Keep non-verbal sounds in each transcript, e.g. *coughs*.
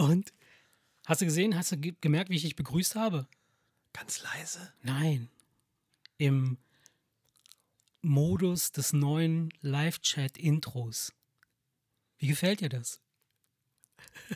Und? Hast du gesehen, hast du ge gemerkt, wie ich dich begrüßt habe? Ganz leise. Nein. Im Modus des neuen Live-Chat-Intros. Wie gefällt dir das?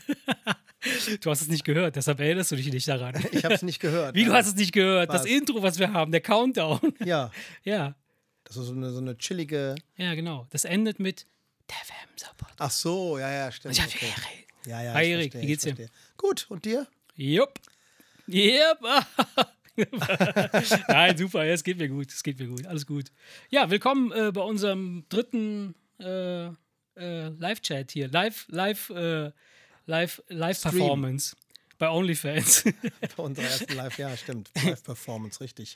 *laughs* du hast es nicht gehört, deshalb erinnerst du dich nicht daran. *laughs* Ich habe es nicht gehört. Wie, du hast es nicht gehört? Das Was? Intro, was wir haben, der Countdown. *laughs* Ja, ja, das ist so eine, so eine chillige. ja, genau. Das endet mit der Wemser-Podcast. Ach so, ja, ja, stimmt. Ich hab okay. Erik. Ja, ja. Hi, Erik, wie geht's dir? Gut, und dir? Jupp. Jupp. Nein, super, ja, es geht mir gut, es geht mir gut, alles gut. Ja, willkommen äh, bei unserem dritten äh, äh, Live-Chat hier, Live, Live, äh, Live, Live-Performance bei OnlyFans. *laughs* Bei unserer ersten Live, ja, stimmt. *laughs* Live-Performance, richtig.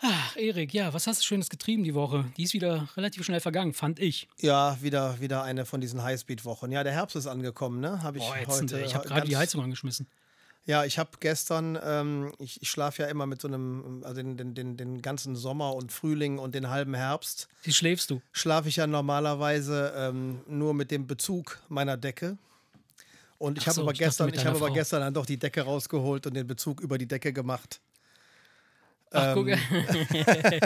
Ach, Erik, ja, was hast du Schönes getrieben die Woche? Die ist wieder relativ schnell vergangen, fand ich. Ja, wieder, wieder eine von diesen Highspeed-Wochen. Ja, der Herbst ist angekommen, ne? Habe ich Boah, ätzend, heute. ich habe gerade die Heizung angeschmissen. Ja, ich habe gestern, ähm, ich, ich schlafe ja immer mit so einem, also den, den, den, den ganzen Sommer und Frühling und den halben Herbst, Wie schläfst du? schlafe ich ja normalerweise ähm, nur mit dem Bezug meiner Decke. Und ich habe so, aber gestern, ich habe aber Frau. gestern dann doch die Decke rausgeholt und den Bezug über die Decke gemacht. Ach, guck, Ähm. *laughs*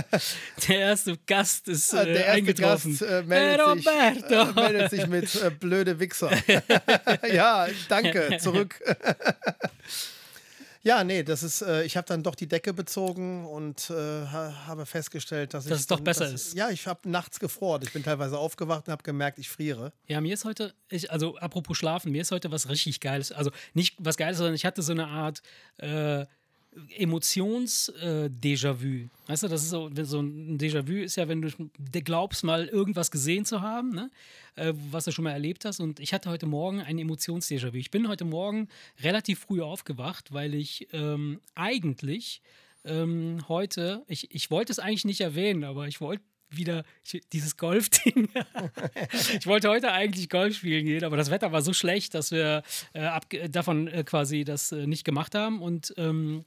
der erste Gast ist Äh, äh, Der erste eingetroffen. Gast äh, Hey, meldet, sich, Roberto. äh, meldet sich mit äh, blöde Wichser. *laughs* *laughs* ja, danke, zurück. Ja, nee, das ist, äh, ich habe dann doch die Decke bezogen und äh, ha habe festgestellt, dass, Dass ich es doch dann- besser dass, ist. Ja, ich habe nachts gefroren. Ich bin teilweise aufgewacht und habe gemerkt, ich friere. Ja, mir ist heute, ich, also apropos Schlafen, mir ist heute was richtig Geiles. Also nicht was Geiles, sondern ich hatte so eine Art äh, Emotions-Déjà-vu. weißt du, das ist so, so ein Déjà-vu ist ja, wenn du glaubst, mal irgendwas gesehen zu haben, ne? äh, was du schon mal erlebt hast. Und ich hatte heute Morgen ein Emotions-Déjà-vu. Ich bin heute Morgen relativ früh aufgewacht, weil ich ähm, eigentlich ähm, heute, ich, ich wollte es eigentlich nicht erwähnen, aber ich wollte wieder dieses Golf-Ding. *laughs* ich wollte heute eigentlich Golf spielen gehen, aber das Wetter war so schlecht, dass wir äh, davon äh, quasi das äh, nicht gemacht haben. Und ähm,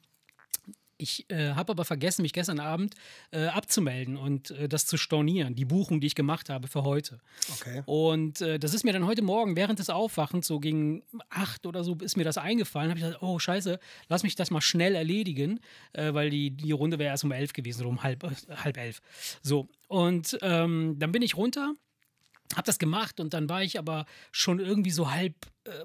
ich äh, habe aber vergessen, mich gestern Abend äh, abzumelden und äh, das zu stornieren, die Buchung, die ich gemacht habe für heute. Okay. Und äh, das ist mir dann heute Morgen während des Aufwachens, so gegen acht oder so, ist mir das eingefallen. habe ich gesagt, oh scheiße, lass mich das mal schnell erledigen, äh, weil die, die Runde wäre erst um elf gewesen oder um halb, äh, halb elf. So, und ähm, dann bin ich runter, habe das gemacht und dann war ich aber schon irgendwie so halb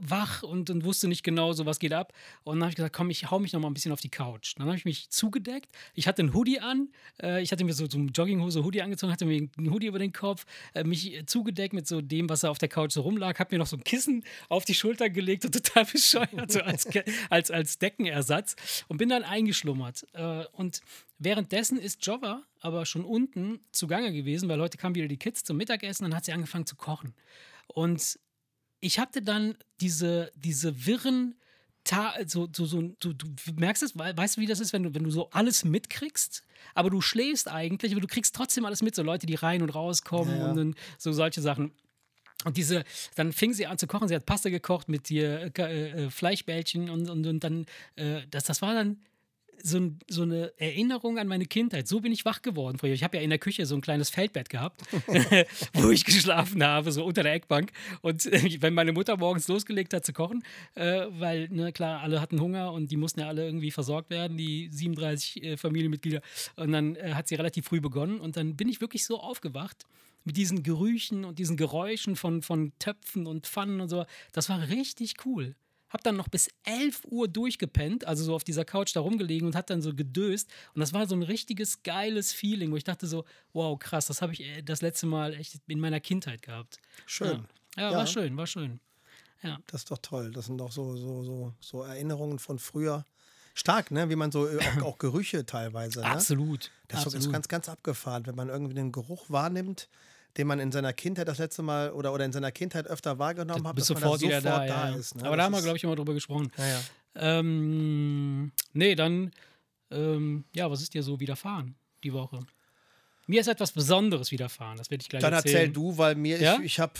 wach und, und wusste nicht genau, so was geht ab. Und dann habe ich gesagt, komm, ich hau mich noch mal ein bisschen auf die Couch. Dann habe ich mich zugedeckt. Ich hatte einen Hoodie an. Äh, ich hatte mir so, so Jogginghose, Hoodie angezogen, hatte mir einen Hoodie über den Kopf, äh, mich äh, zugedeckt mit so dem, was da auf der Couch so rumlag, habe mir noch so ein Kissen auf die Schulter gelegt und total *laughs* bescheuert, so als, als, als Deckenersatz und bin dann eingeschlummert. Äh, und währenddessen ist Jova aber schon unten zugange gewesen, weil heute kamen wieder die Kids zum Mittagessen, dann hat sie angefangen zu kochen. Und ich hatte dann diese, diese wirren, Ta so, so, so, du, du merkst es, wei- weißt du, wie das ist, wenn du, wenn du so alles mitkriegst, aber du schläfst eigentlich, aber du kriegst trotzdem alles mit, so Leute, die rein und rauskommen Ja, ja. und dann so solche Sachen. Und diese, dann fing sie an zu kochen, sie hat Pasta gekocht mit äh, äh, Fleischbällchen und, und, und dann, äh, das, das war dann so, ein, so eine Erinnerung an meine Kindheit. So bin ich wach geworden früher. Ich habe ja in der Küche so ein kleines Feldbett gehabt, *laughs* *laughs* wo ich geschlafen habe, so unter der Eckbank. Und äh, wenn meine Mutter morgens losgelegt hat zu kochen, äh, weil, ne, klar, alle hatten Hunger und die mussten ja alle irgendwie versorgt werden, die 37 äh, Familienmitglieder. Und dann äh, hat sie relativ früh begonnen und dann bin ich wirklich so aufgewacht mit diesen Gerüchen und diesen Geräuschen von, von Töpfen und Pfannen und so. Das war richtig cool. Hab dann noch bis 11 Uhr durchgepennt, also so auf dieser Couch da rumgelegen und hat dann so gedöst. Und das war so ein richtiges geiles Feeling, wo ich dachte so, wow, krass, das habe ich äh, das letzte Mal echt in meiner Kindheit gehabt. Schön. Ja, ja, Ja. war schön, war schön. Das ist doch toll. Das sind doch so, so, so, so Erinnerungen von früher. Stark, ne? Wie man so äh, auch, auch Gerüche teilweise. Ne? Absolut. Das ist doch- ist absolut. ganz, ganz abgefahren, wenn man irgendwie den Geruch wahrnimmt, den man in seiner Kindheit das letzte Mal oder, oder in seiner Kindheit öfter wahrgenommen hat, bist dass sofort man da wieder sofort da. da, ja. ist. Ne? Aber da Das haben wir, glaube ich, immer drüber gesprochen. Ja, ja. Ähm, nee, dann, ähm, ja, was ist dir so widerfahren die Woche? Mir ist etwas Besonderes widerfahren, das werde ich gleich Dann erzählen. erzähl du, weil mir, Ja? ich, ich habe,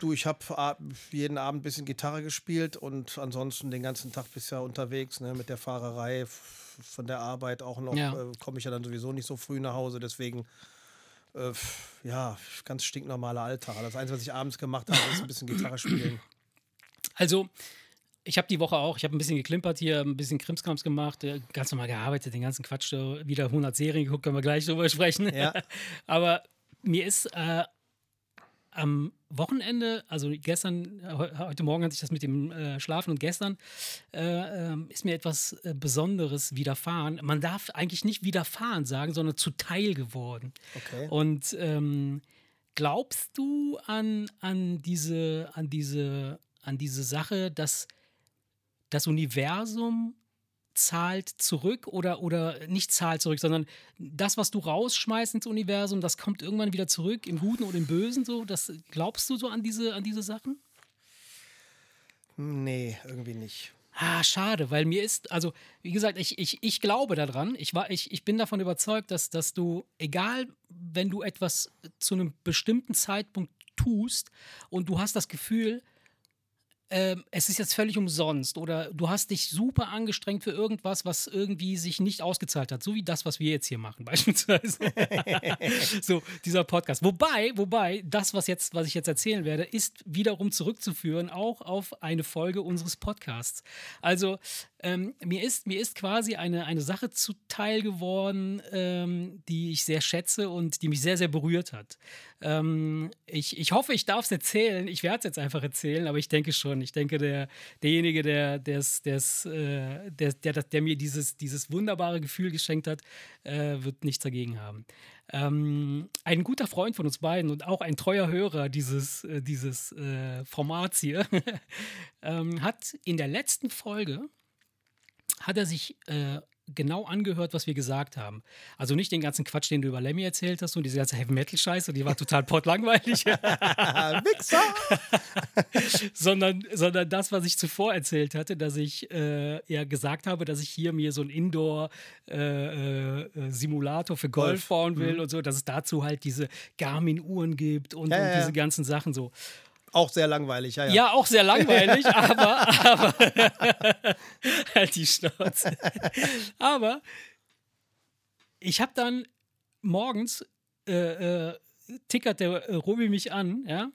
du, ich habe jeden Abend ein bisschen Gitarre gespielt und ansonsten den ganzen Tag bisher unterwegs, ne, mit der Fahrerei von der Arbeit auch noch, Ja. äh, komme ich ja dann sowieso nicht so früh nach Hause, deswegen, äh, ja, ganz stinknormaler Alltag. Das Einzige, was ich abends gemacht habe, ist ein bisschen Gitarre spielen. Also, ich habe die Woche auch, ich habe ein bisschen geklimpert hier, ein bisschen Krimskrams gemacht, äh, ganz normal gearbeitet, den ganzen Quatsch, äh, wieder 100 Serien geguckt, können wir gleich drüber sprechen. Ja. *laughs* Aber mir ist äh, am Wochenende, also gestern, äh, heu- heute Morgen hatte ich das mit dem äh, Schlafen und gestern äh, ähm, ist mir etwas äh, Besonderes widerfahren. Man darf eigentlich nicht widerfahren sagen, sondern zuteil geworden. Okay. Und ähm, glaubst du an, an, diese, an, diese, an diese Sache, dass das Universum zahlt zurück oder, oder nicht zahlt zurück, sondern das, was du rausschmeißt ins Universum, das kommt irgendwann wieder zurück, im Guten oder im Bösen so? Das, glaubst du so an diese, an diese Sachen? Nee, irgendwie nicht. Ah, schade, weil mir ist, also wie gesagt, ich, ich, ich glaube daran, ich, war, ich, ich bin davon überzeugt, dass, dass du, egal, wenn du etwas zu einem bestimmten Zeitpunkt tust und du hast das Gefühl, ähm, es ist jetzt völlig umsonst oder du hast dich super angestrengt für irgendwas, was irgendwie sich nicht ausgezahlt hat, so wie das, was wir jetzt hier machen *laughs* beispielsweise. *laughs* so dieser Podcast. Wobei, wobei das, was jetzt, was ich jetzt erzählen werde, ist wiederum zurückzuführen auch auf eine Folge unseres Podcasts. Also ähm, mir ist mir ist quasi eine eine Sache zuteil geworden, ähm, die ich sehr schätze und die mich sehr sehr berührt hat. Ähm, ich, ich hoffe, ich darf es erzählen. Ich werde es jetzt einfach erzählen, aber ich denke schon. Ich denke, der, derjenige, der, der's, der's, äh, der, der, der, der mir dieses, dieses wunderbare Gefühl geschenkt hat, äh, wird nichts dagegen haben. Ähm, ein guter Freund von uns beiden und auch ein treuer Hörer dieses, äh, dieses äh, Formats hier *laughs* ähm, hat in der letzten Folge hat er sich äh, genau angehört, was wir gesagt haben. Also nicht den ganzen Quatsch, den du über Lemmy erzählt hast und diese ganze Heavy-Metal-Scheiße, die war total pottlangweilig, Ah, *laughs* Wichser! *laughs* sondern, sondern das, was ich zuvor erzählt hatte, dass ich äh, ja gesagt habe, dass ich hier mir so einen Indoor-Simulator für Golf, Golf. bauen will und so, dass es dazu halt diese Garmin-Uhren gibt und, Ja, und ja. diese ganzen Sachen so. Auch sehr langweilig, ja, ja. Ja, auch sehr langweilig, *laughs* aber, aber *laughs* halt die Schnauze. aber ich habe dann morgens äh, äh, tickert der äh, Robi mich an, ja.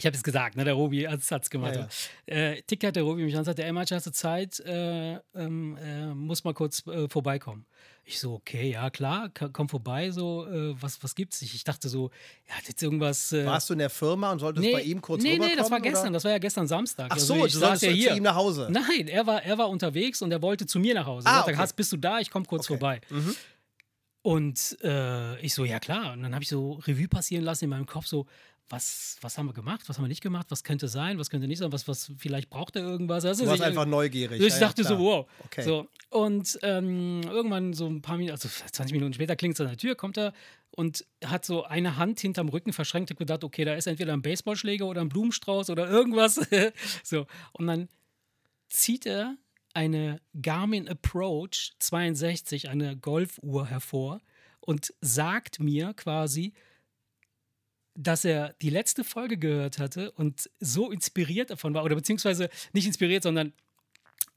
Ich habe es gesagt, ne? Der Robi hat es gemacht. Ja, Äh, tickert der Robi mich an, sagt, der Emma, hast du Zeit, äh, ähm, äh, muss mal kurz äh, vorbeikommen. Ich so, okay, ja klar, komm vorbei, so, äh, was, was gibt's? Ich, ich dachte so, ja, hat jetzt irgendwas. Äh, Warst du in der Firma und solltest bei ihm kurz nee, rüberkommen? nee, das war oder? gestern, das war ja gestern Samstag. Ach Also so, ich du saß ja zu hier. ihm nach Hause. Nein, er war, er war unterwegs und er wollte zu mir nach Hause. Ah, er sagte, okay. Hans, bist du da? Ich komme kurz Okay. vorbei. Mhm. Und äh, ich so, ja klar. Und dann habe ich so Revue passieren lassen in meinem Kopf, so, was, was haben wir gemacht, was haben wir nicht gemacht, was könnte sein, was könnte nicht sein, was, was vielleicht braucht er irgendwas. Also, Du warst ich- einfach neugierig. ich ja, ja, dachte so, wow. Okay. So, und ähm, irgendwann so ein paar Minuten, also 20 Minuten später klingt es an der Tür, kommt er und hat so eine Hand hinterm Rücken verschränkt. Hab gedacht, okay, da ist entweder ein Baseballschläger oder ein Blumenstrauß oder irgendwas. *laughs* so, und dann zieht er eine Garmin Approach 62, eine Golfuhr hervor und sagt mir quasi, dass er die letzte Folge gehört hatte und so inspiriert davon war, oder beziehungsweise nicht inspiriert, sondern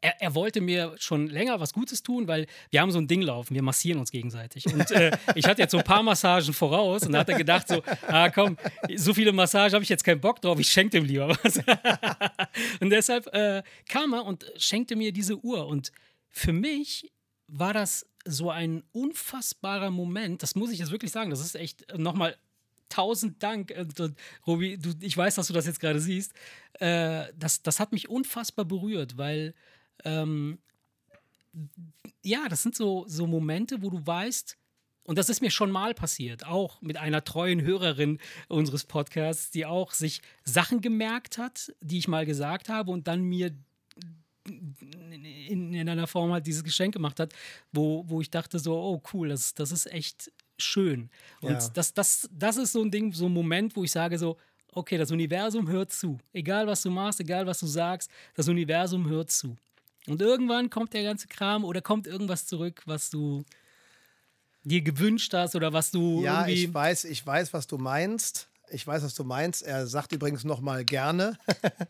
er, er wollte mir schon länger was Gutes tun, weil wir haben so ein Ding laufen, wir massieren uns gegenseitig. Und äh, *laughs* ich hatte jetzt so ein paar Massagen voraus und da hat er gedacht so, ah komm, so viele Massagen habe ich jetzt keinen Bock drauf, ich schenke dem lieber was. *laughs* und deshalb äh, kam er und schenkte mir diese Uhr. Und für mich war das so ein unfassbarer Moment, das muss ich jetzt wirklich sagen, das ist echt nochmal tausend Dank, äh, du- Robi, du, ich weiß, dass du das jetzt gerade siehst, äh, das, das hat mich unfassbar berührt, weil ähm, ja, das sind so, so Momente, wo du weißt, und das ist mir schon mal passiert, auch mit einer treuen Hörerin unseres Podcasts, die auch sich Sachen gemerkt hat, die ich mal gesagt habe und dann mir in, in einer Form halt dieses Geschenk gemacht hat, wo, wo ich dachte so, oh cool, das, das ist echt schön. Und Ja. das, das, das ist so ein Ding, so ein Moment, wo ich sage so, okay, das Universum hört zu. Egal was du machst, egal was du sagst, das Universum hört zu. Und irgendwann kommt der ganze Kram oder kommt irgendwas zurück, was du dir gewünscht hast oder was du Ja, irgendwie. ich weiß, ich weiß, was du meinst. Ich weiß, was du meinst. Er sagt übrigens noch mal gerne. *laughs*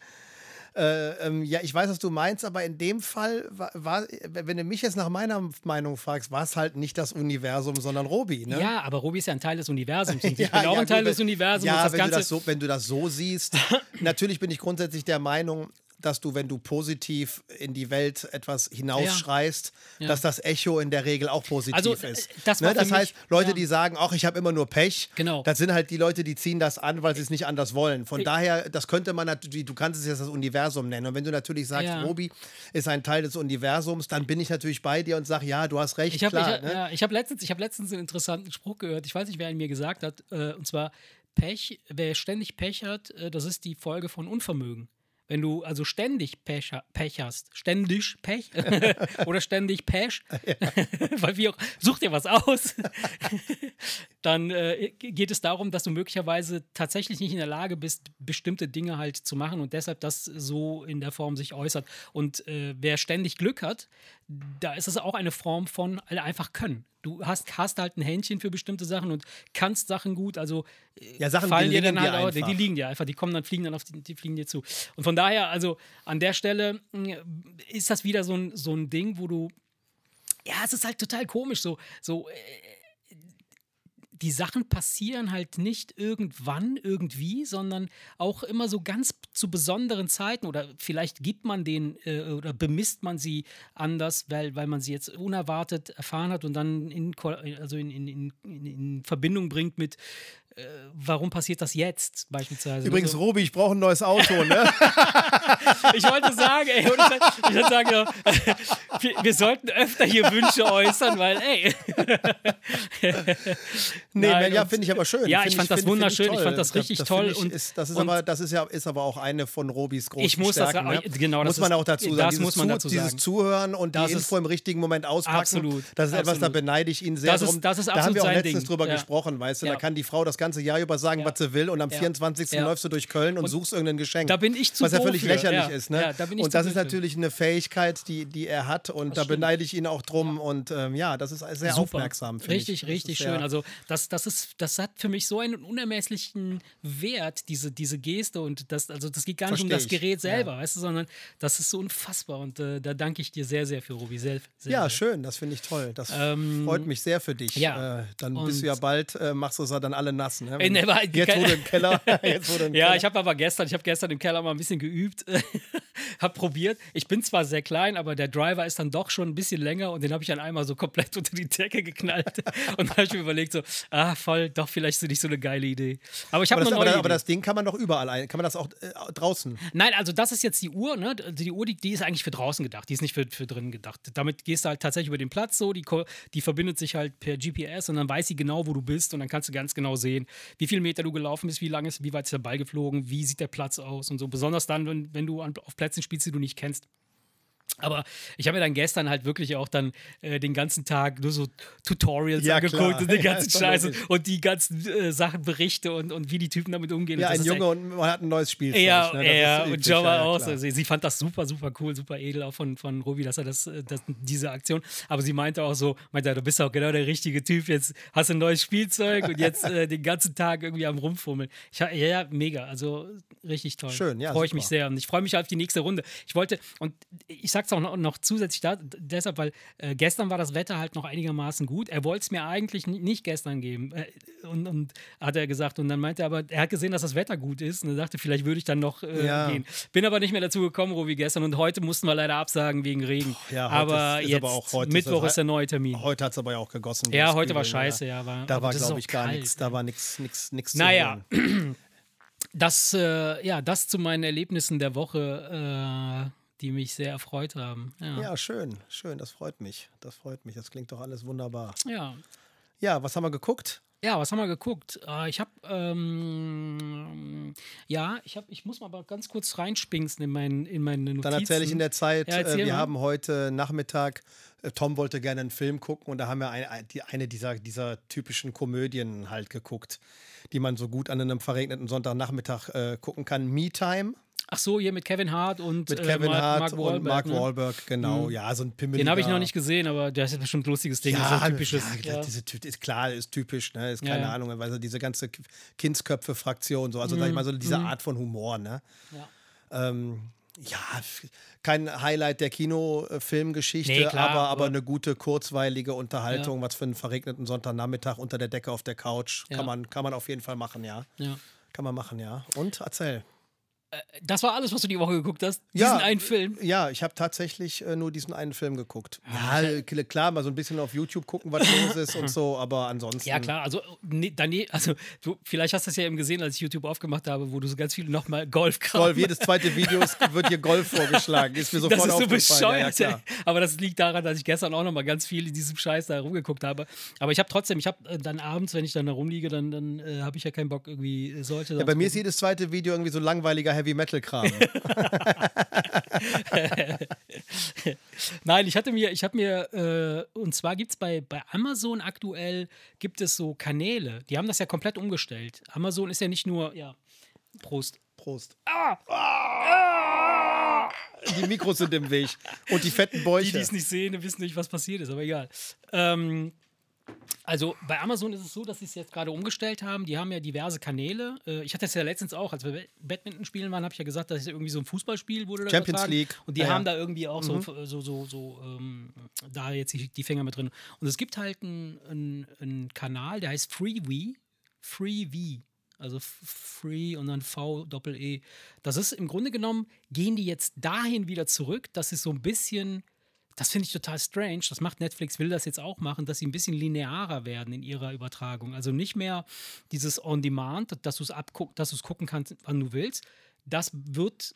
äh, ähm, ja, ich weiß, was du meinst, aber in dem Fall war, war wenn du mich jetzt nach meiner Meinung fragst, war es halt nicht das Universum, sondern Robi, ne? Ja, aber Robi ist ja ein Teil des Universums und ich *laughs* Ja, bin auch ja, ein Teil gut, des Universums. Ja, wenn, du so, wenn du das so siehst. *laughs* natürlich bin ich grundsätzlich der Meinung, dass du, wenn du positiv in die Welt etwas hinausschreist, Ja. dass das Echo in der Regel auch positiv Also, ist. äh, das ne? das heißt, mich- Leute, ja. die sagen, ach, ich habe immer nur Pech, Genau. das sind halt die Leute, die ziehen das an, weil sie es nicht anders wollen. Von Ich- daher, das könnte man natürlich, du kannst es jetzt das Universum nennen. Und wenn du natürlich sagst, Ja. Robi ist ein Teil des Universums, dann bin ich natürlich bei dir und sage, ja, du hast recht, Ich habe ne? ja, hab letztens, ich hab letztens einen interessanten Spruch gehört. Ich weiß nicht, wer ihn mir gesagt hat. Äh, und zwar: Pech, wer ständig Pech hat, äh, das ist die Folge von Unvermögen. Wenn du also ständig Pech, Pech hast, ständig Pech *laughs* oder ständig Pech, *laughs* weil wie auch, such dir was aus, *laughs* dann äh, geht es darum, dass du möglicherweise tatsächlich nicht in der Lage bist, bestimmte Dinge halt zu machen und deshalb das so in der Form sich äußert. Und äh, wer ständig Glück hat, da ist es auch eine Form von einfach können. Du hast, hast halt ein Händchen für bestimmte Sachen und kannst Sachen gut, also äh, Ja, Sachen fallen dir dann halt auch, die, die liegen dir einfach, die kommen dann, fliegen dann auf die, die fliegen dir zu. Und von daher, also an der Stelle mh, ist das wieder so ein, so ein Ding, wo du, ja, es ist halt total komisch, so, so, äh, die Sachen passieren halt nicht irgendwann irgendwie, sondern auch immer so ganz zu besonderen Zeiten oder vielleicht gibt man den äh, oder bemisst man sie anders, weil, weil man sie jetzt unerwartet erfahren hat und dann in, also in, in, in, in- in Verbindung bringt mit, warum passiert das jetzt beispielsweise. Übrigens, Also, Robi, ich brauche ein neues Auto, ne? *laughs* ich wollte sagen, ey, ich, ich wollte sagen, *laughs* wir, wir sollten öfter hier Wünsche äußern, weil, ey. *laughs* Nee, Nein, ja, finde ich aber schön. Ja, Find ich fand das find- find wunderschön, ich toll. fand das richtig find toll Ich, und- ist, das ist und- aber, das ist ja, ist aber auch eine von Robis großen Ich muss das Stärken. sagen, ne? genau, das muss man ist- auch dazu sagen. das dieses muss man Zu- dazu Dieses sagen. Zuhören und Das die ist- Info im richtigen Moment auspacken. Absolut, Das ist etwas, da absolut. beneide ich ihn sehr Das ist- das ist da haben absolut wir auch letztens Ding. drüber gesprochen, weißt du. Da kann die Frau das ganze Jahr über sagen, Ja. was sie will und am Ja. 24. Ja. läufst du durch Köln und Und suchst irgendein Geschenk. da bin ich zu Was ja völlig lächerlich ist. Ne? Da ich und das ist natürlich eine Fähigkeit, die, die er hat und da stimmt. beneide ich ihn auch drum und ähm, ja, das ist sehr Super. aufmerksam. Richtig, ich. Das richtig schön. Also das, das ist, das hat für mich so einen unermesslichen Wert, diese, diese Geste und das, also das geht gar nicht um Versteh das ich. Gerät selber, weißt du, sondern das ist so unfassbar und äh, da danke ich dir sehr, sehr für Robi. Sehr, sehr, Ja, sehr. schön, das finde ich toll. Das Ähm, freut mich sehr für dich. ja. Äh, dann Und- bist du ja bald, äh, machst du es ja dann alle nass. Ne? Ey, ne, war- jetzt wurde im Keller. *laughs* *laughs* jetzt wurde im Ja, Keller. ich habe aber gestern, ich habe gestern im Keller mal ein bisschen geübt, *laughs* habe probiert. Ich bin zwar sehr klein, aber der Driver ist dann doch schon ein bisschen länger und den habe ich dann einmal so komplett unter die Decke geknallt. und dann habe ich mir überlegt so, ah, voll, doch vielleicht ist nicht so eine geile Idee. Aber ich habe aber, noch das, aber, aber das Ding kann man doch überall ein. Kann man das auch äh, draußen? Nein, also das ist jetzt die Uhr, ne? Die Uhr, die, die ist eigentlich für draußen gedacht, die ist nicht für, für drinnen gedacht. Damit gehst du halt tatsächlich über den Platz so, die, die verbindet sich halt per GPS und dann weiß sie genau, wo du bist und dann kannst du ganz genau sehen, wie viele Meter du gelaufen bist, wie lang ist, wie weit ist der Ball geflogen, wie sieht der Platz aus und so. Besonders dann, wenn, wenn du an, auf Plätzen spielst, die du nicht kennst. Aber ich habe mir dann gestern halt wirklich auch dann äh, den ganzen Tag nur so Tutorials Ja, angeguckt klar. und den *laughs* Ja, ganzen doch Scheiß und, die ganzen äh, Sachen Berichte und, und wie die Typen damit umgehen. Ja, ein Junge und man hat ein neues Spiel. ja, ne? ja, und war ja, auch klar. so. Sie, fand das super, super cool, super edel auch von, von Robi, dass er das, äh, das, diese Aktion. Aber sie meinte auch so, meinte, du bist auch genau der richtige Typ. Jetzt hast du ein neues Spielzeug und jetzt äh, den ganzen Tag irgendwie am Rumfummeln. Ich, ja, ja, mega. Also richtig toll. Schön, ja, Freue ich mich sehr. Und ich freue mich auf die nächste Runde. Ich wollte, und ich sag's auch noch, noch zusätzlich da, deshalb, weil äh, gestern war das Wetter halt noch einigermaßen gut. Er wollte es mir eigentlich ni- nicht gestern geben. Äh, und, und hat er gesagt. Und dann meinte er aber, er hat gesehen, dass das Wetter gut ist. Und er dachte, vielleicht würde ich dann noch äh, Ja. gehen. Bin aber nicht mehr dazu gekommen, Robi, gestern. Und heute mussten wir leider absagen wegen Regen. Ja, heute aber ist- ist jetzt, aber auch heute Mittwoch ist der neue Termin. Heute hat es aber ja auch gegossen. Ja, heute war Übel, scheiße, ja, war- da war, glaube ich, gar nichts. Da war nichts nichts nichts Naja. zu. Das, äh, ja, das zu meinen Erlebnissen der Woche, äh, die mich sehr erfreut haben. Ja. Ja, schön, schön, das freut mich. Das freut mich. Das klingt doch alles wunderbar. ja. Ja, was haben wir geguckt? Ja, was haben wir geguckt? Äh, ich habe, ähm, ja, ich habe, ich muss mal ganz kurz reinspinksen in, mein, in meine Notizen. Dann erzähle ich in der Zeit, Ja, äh, wir mal. haben heute Nachmittag, äh, Tom wollte gerne einen Film gucken und da haben wir eine, ein- die, eine dieser, dieser typischen Komödien halt geguckt, die man so gut an einem verregneten Sonntagnachmittag äh, gucken kann. Me Time. Ach so, hier mit Kevin Hart und Mit äh, Kevin Mark, Hart Mark und Wahlberg, Mark ne? Wahlberg, genau. Ja, so ein pimmeliger. Den habe ich noch nicht gesehen, aber der ist bestimmt ein lustiges Ding. Ja, ein typisches. ja, ja. Diese, ist klar, ist typisch, ne? Ist Ja, keine ja. Ahnung, weil so diese ganze Kindsköpfe-Fraktion, so, also sag ich mal, so diese Art von Humor, ne? Mhm. Ja. Ähm, ja, kein Highlight der Kinofilmgeschichte, Nee, klar, aber, aber eine gute, kurzweilige Unterhaltung, was für einen verregneten Sonntagnachmittag unter der Decke auf der Couch. Ja. Kann, man, kann man auf jeden Fall machen, ja. Ja. Kann man machen, ja. Und erzähl. Das war alles, was du die Woche geguckt hast. Ja. Diesen einen Film. Ja, ich habe tatsächlich äh, nur diesen einen Film geguckt. Ja, klar, mal so ein bisschen auf YouTube gucken, was los ist und so, aber ansonsten. Ja, klar, also, nee, dane- also du, vielleicht hast du es ja eben gesehen, als ich YouTube aufgemacht habe, wo du so ganz viel nochmal Golf Golf, jedes zweite Video wird hier Golf vorgeschlagen. Ist mir *laughs* sofort Das ist so. Ja, bescheuert. ja, klar. aber das liegt daran, dass ich gestern auch noch mal ganz viel in diesem Scheiß da rumgeguckt habe. Aber ich habe trotzdem, ich habe äh, dann abends, wenn ich dann da rumliege, dann, dann äh, habe ich ja keinen Bock irgendwie äh, solche. Ja, bei mir ist jedes zweite Video irgendwie so langweiliger Heavy-Metal-Kram. *laughs* *laughs* Nein, ich hatte mir, ich habe mir, äh, und zwar gibt es bei, bei Amazon aktuell, gibt es so Kanäle, die haben das ja komplett umgestellt. Amazon ist ja nicht nur, ja, Prost. Prost. Ah! Die Mikros sind im Weg. Und die fetten Die, Bäuche. die es nicht sehen, wissen nicht, was passiert ist, aber egal. Ähm, also bei Amazon ist es so, dass sie es jetzt gerade umgestellt haben. Die haben ja diverse Kanäle. Äh, Ich hatte es ja letztens auch, als wir Badminton spielen waren, habe ich ja gesagt, dass es irgendwie so ein Fußballspiel wurde. Champions übertragen. League. Und die Ja, Mhm. haben ja. da irgendwie auch so, so, so, so ähm, da jetzt die, Finger mit drin. Und es gibt halt einen einen Kanal, der heißt FreeV. FreeV. Also Free und dann V Doppel E. Das ist im Grunde genommen, gehen die jetzt dahin wieder zurück, dass sie so ein bisschen, das finde ich total strange, das macht Netflix, will das jetzt auch machen, dass sie ein bisschen linearer werden in ihrer Übertragung. Also nicht mehr dieses On-Demand, dass du es abguck, dass du es gucken kannst, wann du willst. Das wird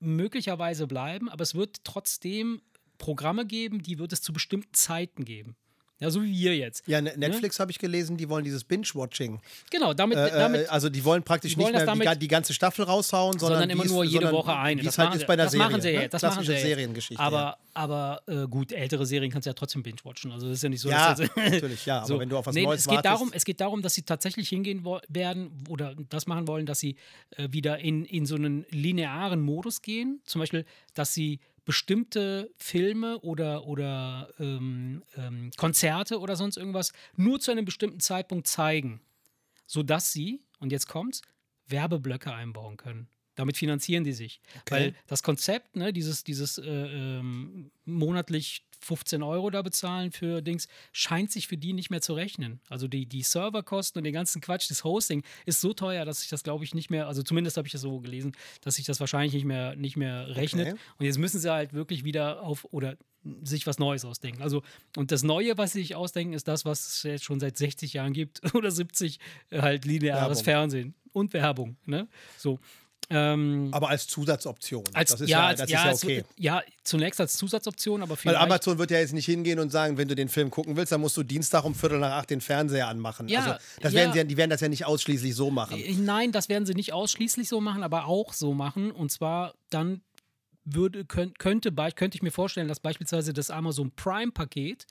möglicherweise bleiben, aber es wird trotzdem Programme geben, die wird es zu bestimmten Zeiten geben. Ja, so wie wir jetzt. Ja, Ne- Netflix habe ich gelesen, die wollen dieses Binge-Watching. Genau, damit, Äh, damit äh, also die wollen praktisch wollen nicht mehr die, damit- die ganze Staffel raushauen, sondern, sondern immer nur jede sondern Woche eine. Das halt machen ist sie- bei der das Serie. machen sie ne? jetzt. Das machen sie. Seriengeschichte. Aber, aber äh, gut, ältere Serien kannst du ja trotzdem binge-watchen. Also das ist ja nicht so, ja, dass ja natürlich, ja. *laughs* Aber wenn du auf was nee, Neues es geht wartest. darum, Es geht darum, dass sie tatsächlich hingehen werden oder das machen wollen, dass sie äh, wieder in, in so einen linearen Modus gehen. Zum Beispiel, dass sie bestimmte Filme oder, oder ähm, ähm, Konzerte oder sonst irgendwas nur zu einem bestimmten Zeitpunkt zeigen, sodass sie, und jetzt kommt's, Werbeblöcke einbauen können. Damit finanzieren die sich. Weil das Konzept, ne, dieses, dieses äh, ähm, monatlich 15 Euro da bezahlen für Dings, scheint sich für die nicht mehr zu rechnen. Also die, die Serverkosten und den ganzen Quatsch, das Hosting ist so teuer, dass sich das, glaube ich, nicht mehr, also zumindest habe ich das so gelesen, dass sich das wahrscheinlich nicht mehr, nicht mehr rechnet. Okay. Und jetzt müssen sie halt wirklich wieder auf oder sich was Neues ausdenken. Also, und das Neue, was sie sich ausdenken, ist das, was es jetzt schon seit 60 Jahren gibt *laughs* oder 70, äh, halt lineares Werbung. Fernsehen und Werbung. Ne? So. Ähm, aber als Zusatzoption. als, das ist ja, ja, als, das ja, ist ja als- okay. ja, zunächst als Zusatzoption, aber Weil vielleicht. Amazon wird ja jetzt nicht hingehen und sagen, wenn du den Film gucken willst, dann musst du Dienstag um Viertel nach acht den Fernseher anmachen. Ja, also das ja. werden sie, ja- die werden das ja nicht ausschließlich so machen. Äh, Nein, das werden sie nicht ausschließlich so machen, aber auch so machen. Und zwar dann würde, könnt, könnte, könnte ich mir vorstellen, dass beispielsweise das Amazon Prime-Paket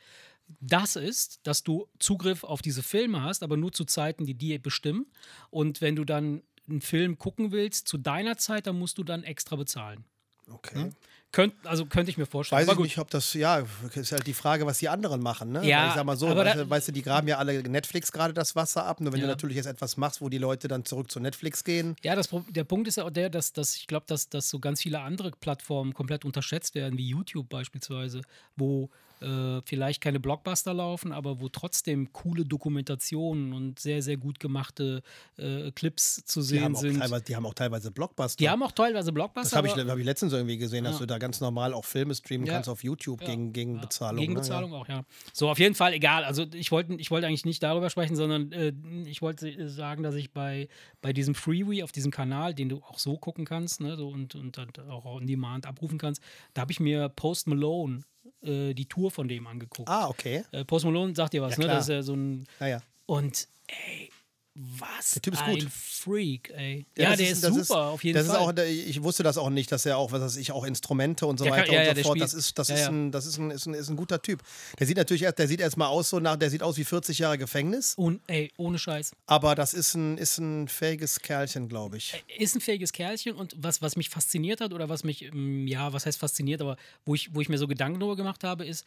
das ist, dass du Zugriff auf diese Filme hast, aber nur zu Zeiten, die die bestimmen. Und wenn du dann einen Film gucken willst zu deiner Zeit, dann musst du dann extra bezahlen. Okay. Könnt, also könnte ich mir vorstellen. Weiß aber ich nicht, ob das, ja, ist halt die Frage, was die anderen machen. Ne? Ja, Weil ich sag mal so, weißt, da- du, weißt du, die graben ja alle Netflix gerade das Wasser ab. Nur wenn du Ja. natürlich jetzt etwas machst, wo die Leute dann zurück zu Netflix gehen. Ja, das, der Punkt ist ja auch der, dass, dass ich glaube, dass, dass so ganz viele andere Plattformen komplett unterschätzt werden, wie YouTube beispielsweise, wo äh, vielleicht keine Blockbuster laufen, aber wo trotzdem coole Dokumentationen und sehr, sehr gut gemachte äh, Clips zu Die sehen auch sind. die haben auch teilweise Blockbuster. Die haben auch teilweise das Blockbuster. habe ich, hab ich letztens irgendwie gesehen, dass Ja. du da ganz normal auch Filme streamen Ja. kannst auf YouTube Ja. gegen, gegen Bezahlung. Gegen ne? Bezahlung auch, ja. So, auf jeden Fall, egal. Also ich wollte ich wollte eigentlich nicht darüber sprechen, sondern äh, ich wollte äh, sagen, dass ich bei, bei diesem Freeway, auf diesem Kanal, den du auch so gucken kannst ne, so, und, und dann auch on Demand abrufen kannst, da habe ich mir Post Malone, äh, die Tour von dem angeguckt. Ja. Ah, okay. Äh, Post Malone sagt dir was, Ja, ne? klar. Das ist ja so ein. Naja. Und ey, Was Der Typ ist ein gut. Freak, ey. Ja, das der ist, das super, auf jeden das Fall. Ist auch, ich wusste das auch nicht, dass er auch, was weiß ich, auch Instrumente und so Der kann- weiter ja, und ja, so fort. Das ist, das ja, ist, ja. ein, das ist ein, ist ein, ist ein guter Typ. Der sieht natürlich erst, der sieht erstmal aus so nach, der sieht aus wie 40 Jahre Gefängnis, Und, ey, ohne Scheiß. aber das ist ein, ist ein fähiges Kerlchen, glaube ich. ist ein fähiges Kerlchen und was, was mich fasziniert hat oder was mich, ähm, ja, was heißt fasziniert, aber wo ich, wo ich mir so Gedanken darüber gemacht habe, ist,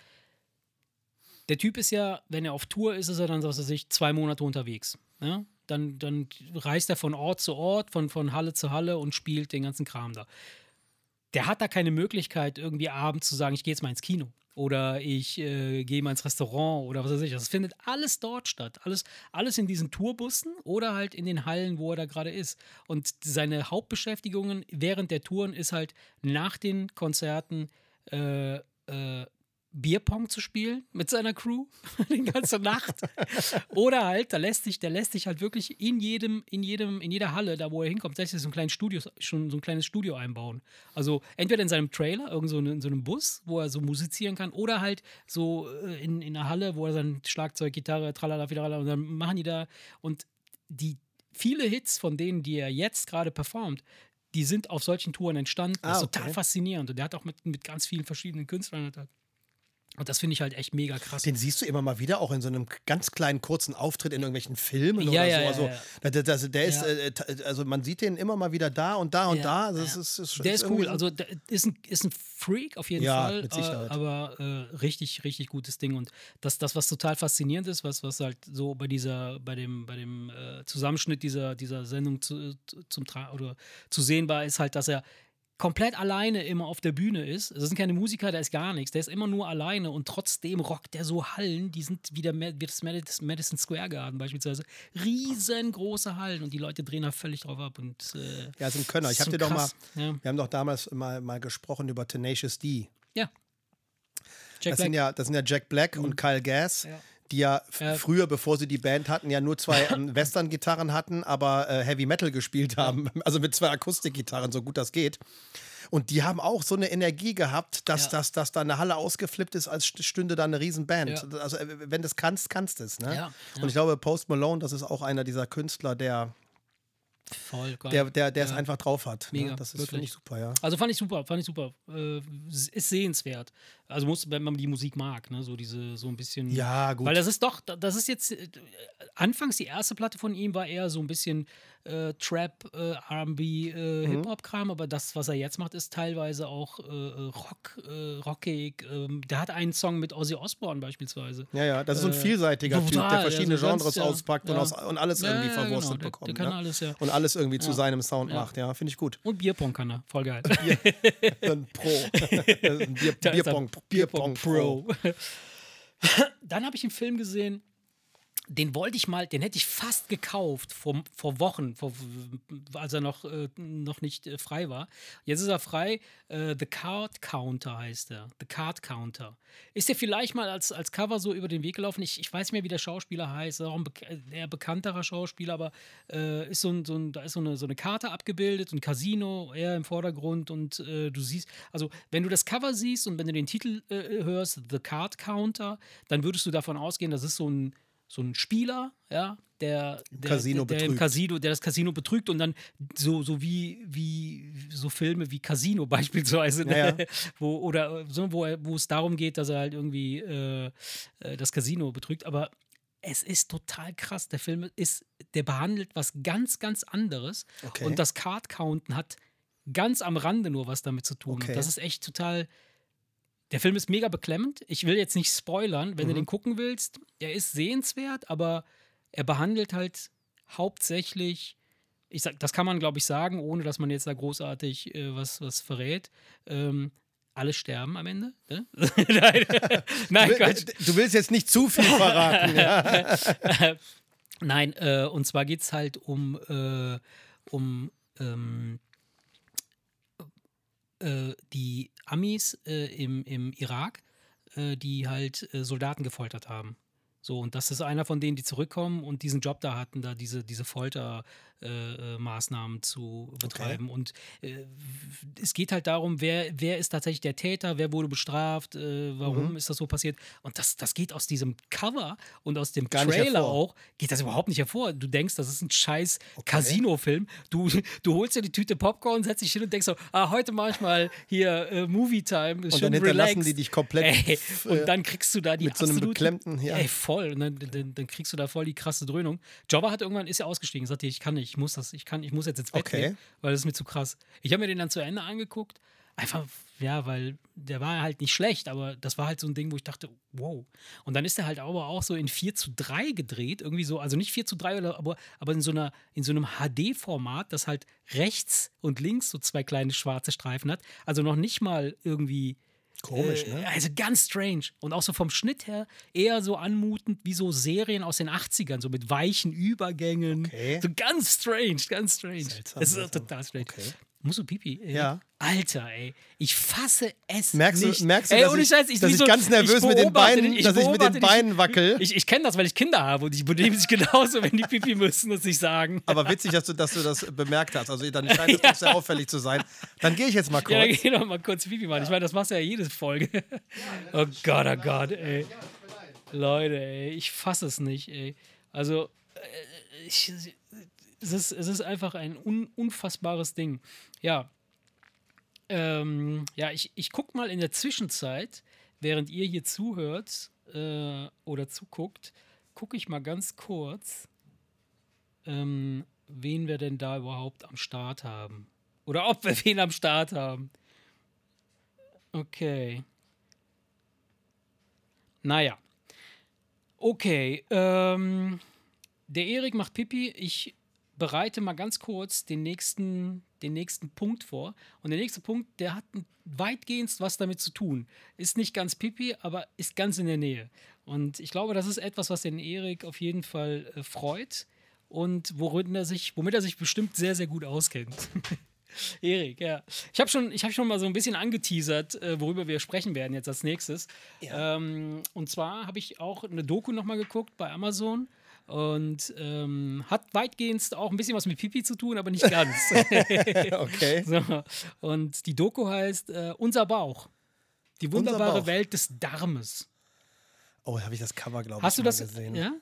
der Typ ist ja, wenn er auf Tour ist, ist er dann, was weiß ich, zwei Monate unterwegs. Ne? Dann, dann reist er von Ort zu Ort, von, von Halle zu Halle und spielt den ganzen Kram da. Der hat da keine Möglichkeit, irgendwie abends zu sagen, ich gehe jetzt mal ins Kino oder ich äh, gehe mal ins Restaurant oder was weiß ich. Das findet alles dort statt. Alles, alles in diesen Tourbussen oder halt in den Hallen, wo er da gerade ist. Und seine Hauptbeschäftigungen während der Touren ist halt nach den Konzerten äh, äh, Bierpong zu spielen mit seiner Crew *laughs* die ganze Nacht. Oder halt, da lässt sich, der lässt sich halt wirklich in jedem, in jedem, in jeder Halle, da wo er hinkommt, lässt sich so ein kleines Studio, schon so ein kleines Studio einbauen. Also entweder in seinem Trailer, irgend so in so einem Bus, wo er so musizieren kann, oder halt so äh, in, in einer Halle, wo er sein Schlagzeug, Gitarre, tralala, fidrala, und dann machen die da und die viele Hits von denen, die er jetzt gerade performt, die sind auf solchen Touren entstanden. Das Ah, ist okay. total faszinierend. Und der hat auch mit, mit ganz vielen verschiedenen Künstlern. halt- Und das finde ich halt echt mega krass. Den siehst du immer mal wieder, auch in so einem ganz kleinen, kurzen Auftritt in irgendwelchen Filmen Ja, oder ja, so. ja, Also. Der, ist, Ja. äh, ta- also man sieht den immer mal wieder da und da und da. Also das ja. ist, ist, Der ist irgendwie cool. so- Also ist ein, ist ein Freak auf jeden Ja, Fall. mit Sicherheit. Äh, aber äh, richtig, richtig gutes Ding. Und das, das, was total faszinierend ist, was, was halt so bei dieser, bei dem, bei dem äh, Zusammenschnitt dieser, dieser Sendung zu, zu- zum Tra oder zu sehen war, ist halt, dass er komplett alleine immer auf der Bühne ist. Das sind keine Musiker, der ist gar nichts. Der ist immer nur alleine und trotzdem rockt der so Hallen, die sind wie, der, wie das Madis- Madison Square Garden beispielsweise. Riesengroße Hallen und die Leute drehen da völlig drauf ab. Und, äh, ja, so ein Könner. Ich habe dir doch mal. Ja. wir haben doch damals mal, mal gesprochen über Tenacious D. ja. Jack Das sind, ja, das sind ja Jack Black und Kyle Gass, Ja. Die ja, Ja. früher, bevor sie die Band hatten, ja nur zwei ähm, Western-Gitarren hatten, aber äh, Heavy Metal gespielt haben. Also mit zwei Akustikgitarren, so gut das geht. Und die haben auch so eine Energie gehabt, dass, Ja. dass, dass da eine Halle ausgeflippt ist, als st- stünde da eine Riesenband. Ja. Also äh, wenn du es kannst, kannst du es. Ne? Ja. Und ich glaube, Post Malone, das ist auch einer dieser Künstler, der, Voll geil. der, der, der es Ja. einfach drauf hat. Mega, ne? Das ist, finde ich super, ja. Also fand ich super, fand ich super. Äh, ist sehenswert. Also muss, wenn man die Musik mag, ne, so diese, so ein bisschen. Ja, gut. Weil das ist doch, das ist jetzt, äh, anfangs die erste Platte von ihm war eher so ein bisschen äh, Trap, äh, RB, äh, Mhm. Hip-Hop-Kram, aber das, was er jetzt macht, ist teilweise auch äh, Rock, äh, rockig. Ähm, der hat einen Song mit Ozzy Osbourne beispielsweise. Ja, ja, das ist so ein vielseitiger Typ, der verschiedene also ganz, Genres ja, auspackt und, ja. aus, und alles Ja, irgendwie verwurstet genau, der- bekommt. der kann ne? alles, ja. Und alles irgendwie zu seinem Sound macht, ja, finde ich gut. Und Bierpong kann er, voll geil. Ein *laughs* Pro. *laughs* Ein Bier, er Bierpong, Pro. *laughs* Dann habe ich einen Film gesehen, den wollte ich mal, den hätte ich fast gekauft vor, vor Wochen, vor, als er noch, äh, noch nicht äh, frei war. Jetzt ist er frei. Äh, The Card Counter heißt er. The Card Counter. Ist der vielleicht mal als, als Cover so über den Weg gelaufen? Ich, ich weiß nicht mehr, wie der Schauspieler heißt. Ist auch ein bek eher bekannterer Schauspieler, aber äh, ist so ein, so ein, da ist so eine, so eine Karte abgebildet, ein Casino eher im Vordergrund und äh, du siehst, also wenn du das Cover siehst und wenn du den Titel äh, hörst, The Card Counter, dann würdest du davon ausgehen, das ist so ein so ein Spieler, ja, der, der, Casino der, der im. Casino, der das Casino betrügt und dann so, so wie, wie so Filme wie Casino *laughs* beispielsweise, ne? Ja, ja. wo oder so, wo, wo es darum geht, dass er halt irgendwie äh, äh, das Casino betrügt, aber es ist total krass. Der Film ist, der behandelt was ganz, ganz anderes Okay. und das Card Counten hat ganz am Rande nur was damit zu tun. Okay. Das ist echt total. Der Film ist mega beklemmend. Ich will jetzt nicht spoilern, wenn du Mhm. den gucken willst. Er ist sehenswert, aber er behandelt halt hauptsächlich, ich sag, das kann man glaube ich sagen, ohne dass man jetzt da großartig äh, was, was verrät. Ähm, alle sterben am Ende. Ne? *laughs* Nein, *laughs* Nein Quatsch. Du willst jetzt nicht zu viel verraten. ja. *laughs* Nein, äh, und zwar geht es halt um, äh, um ähm, äh, die Amis äh, im, im Irak, äh, die halt äh, Soldaten gefoltert haben. So, und das ist einer von denen, die zurückkommen und diesen Job da hatten, da diese, diese Foltermaßnahmen äh, zu betreiben. Und äh, es geht halt darum, wer, wer ist tatsächlich der Täter, wer wurde bestraft, äh, warum Mhm. ist das so passiert. Und das, das geht aus diesem Cover und aus dem Gar Trailer auch, geht das überhaupt nicht hervor. Du denkst, das ist ein scheiß Casino-Film. Du, du holst dir die Tüte Popcorn, setzt dich hin und denkst so, ah, heute mach ich mal hier äh, Movie-Time. Und dann hinterlassen relaxed. die dich komplett Ey, und äh, dann kriegst du da die mit so einem beklemmten, ja. Ey, voll. Und dann, dann, dann kriegst du da voll die krasse Dröhnung. Jobber hat irgendwann, ist ja ausgestiegen, sagt, ich kann nicht, ich muss das, ich kann, ich muss jetzt ins Bett Okay. gehen, weil das ist mir zu krass. Ich habe mir den dann zu Ende angeguckt. Einfach, ja, weil der war halt nicht schlecht, aber das war halt so ein Ding, wo ich dachte, wow. Und dann ist er halt aber auch so in 4 zu 3 gedreht, irgendwie so, also nicht 4 zu 3, oder, aber, aber in so, einer, in so einem HD-Format, das halt rechts und links so zwei kleine schwarze Streifen hat. Also noch nicht mal irgendwie Komisch, äh, ne? Also ganz strange. Und auch so vom Schnitt her eher so anmutend wie so Serien aus den 80ern, so mit weichen Übergängen. Okay. So ganz strange, ganz strange. Seltsam, das ist seltsam. total strange. Okay. Musst du Pipi? Ey. Ja. Alter, ey. Ich fasse es Merkst nicht. du, merkst du ey, dass, ich, Scheiß, ich, dass ich so- ganz nervös mit den Beinen, dich, dass ich mit den. Beinen wackel? Ich, ich kenne das, weil ich Kinder habe und die benehmen sich genauso, wenn die Pipi müssen und sich sagen. Aber witzig, dass du, dass du das bemerkt hast. Also dann scheint es *laughs* doch sehr auffällig zu sein. Dann gehe ich jetzt mal Ja, kurz. geh doch mal kurz Pipi machen. Ich meine, das machst du ja jede Folge. *laughs* Oh Gott, oh Gott, ey. Leute, ey, ich fasse es nicht, ey. Also, äh, ich, es, ist, es ist einfach ein un, unfassbares Ding. Ja. Ähm, ja, ich, ich guck mal in der Zwischenzeit, während ihr hier zuhört äh, oder zuguckt, gucke ich mal ganz kurz, ähm, wen wir denn da überhaupt am Start haben. Oder ob wir wen am Start haben. Okay. Naja. Okay. Ähm, der Erik macht Pipi. Ich bereite mal ganz kurz den nächsten, den nächsten Punkt vor. Und der nächste Punkt, der hat weitgehend was damit zu tun. Ist nicht ganz Pipi, aber ist ganz in der Nähe. Und ich glaube, das ist etwas, was den Erik auf jeden Fall äh, freut und worin er sich, womit er sich bestimmt sehr, sehr gut auskennt. *laughs* Erik, ja. Ich habe schon, ich hab schon mal so ein bisschen angeteasert, äh, worüber wir sprechen werden jetzt als nächstes. Ähm, und zwar habe ich auch eine Doku nochmal geguckt bei Amazon. Und ähm, hat weitgehend auch ein bisschen was mit Pipi zu tun, aber nicht ganz. *laughs* Okay. *laughs* so. Und die Doku heißt äh, Unser Bauch. Die wunderbare Bauch. Welt des Darmes. Oh, habe ich das Cover, glaube ich, Hast du das? gesehen. Ja?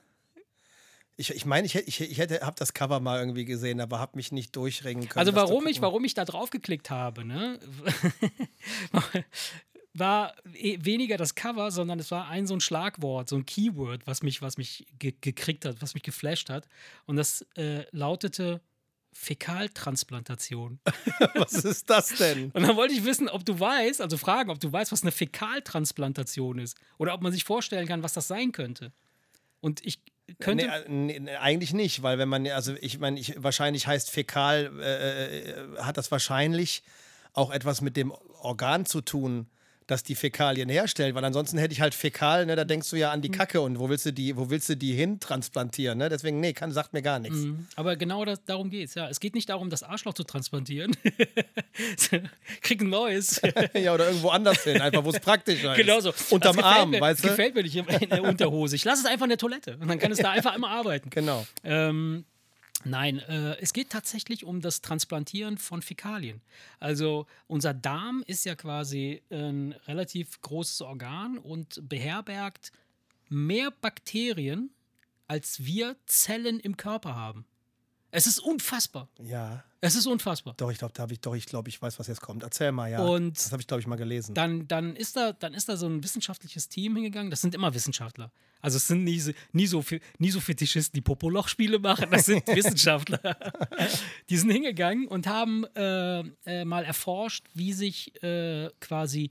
Ich, ich meine, ich, hätte- ich, ich hätte, habe das Cover mal irgendwie gesehen, aber habe mich nicht durchringen können. Also warum ich, warum ich da drauf geklickt habe, ne? *laughs* war eh weniger das Cover, sondern es war ein so ein Schlagwort, so ein Keyword, was mich, was mich ge gekriegt hat, was mich geflasht hat. Und das äh, lautete Fäkaltransplantation. *laughs* Was ist das denn? Und dann wollte ich wissen, ob du weißt, also fragen, ob du weißt, was eine Fäkaltransplantation ist. Oder ob man sich vorstellen kann, was das sein könnte. Und ich könnte. Nee, äh, nee, eigentlich nicht, weil wenn man, also ich meine, ich, wahrscheinlich heißt fäkal, äh, äh, hat das wahrscheinlich auch etwas mit dem Organ zu tun, das die Fäkalien herstellt, weil ansonsten hätte ich halt fäkal, ne, da denkst du ja an die Kacke und wo willst du die, wo willst du die hin transplantieren, ne? Deswegen, nee, kann, sagt mir gar nichts. Mhm. Aber genau das, darum geht es, ja. Es geht nicht darum, das Arschloch zu transplantieren. *laughs* Krieg ein neues. *laughs* ja, oder irgendwo anders hin, einfach wo es praktischer *laughs* ist. genau so. Unterm gefällt Arm, mir, weißt das du? gefällt mir nicht in der Unterhose. Ich lasse es einfach in der Toilette. Und dann kann es da einfach immer arbeiten. Genau. Ähm, nein, äh, es geht tatsächlich um das Transplantieren von Fäkalien. Also unser Darm ist ja quasi ein relativ großes Organ und beherbergt mehr Bakterien, als wir Zellen im Körper haben. Es ist unfassbar. Ja. Es ist unfassbar. Doch, ich glaube, da habe ich, doch, ich glaube, ich weiß, was jetzt kommt. Erzähl mal, ja. Und das habe ich, glaube ich, mal gelesen. Dann, dann, ist da, dann ist da so ein wissenschaftliches Team hingegangen. Das sind immer Wissenschaftler. Also es sind nie, so- nie, so, nie so Fetischisten, die Popoloch-Spiele machen. Das sind *laughs* Wissenschaftler. *laughs* Die sind hingegangen und haben äh, äh, mal erforscht, wie sich äh, quasi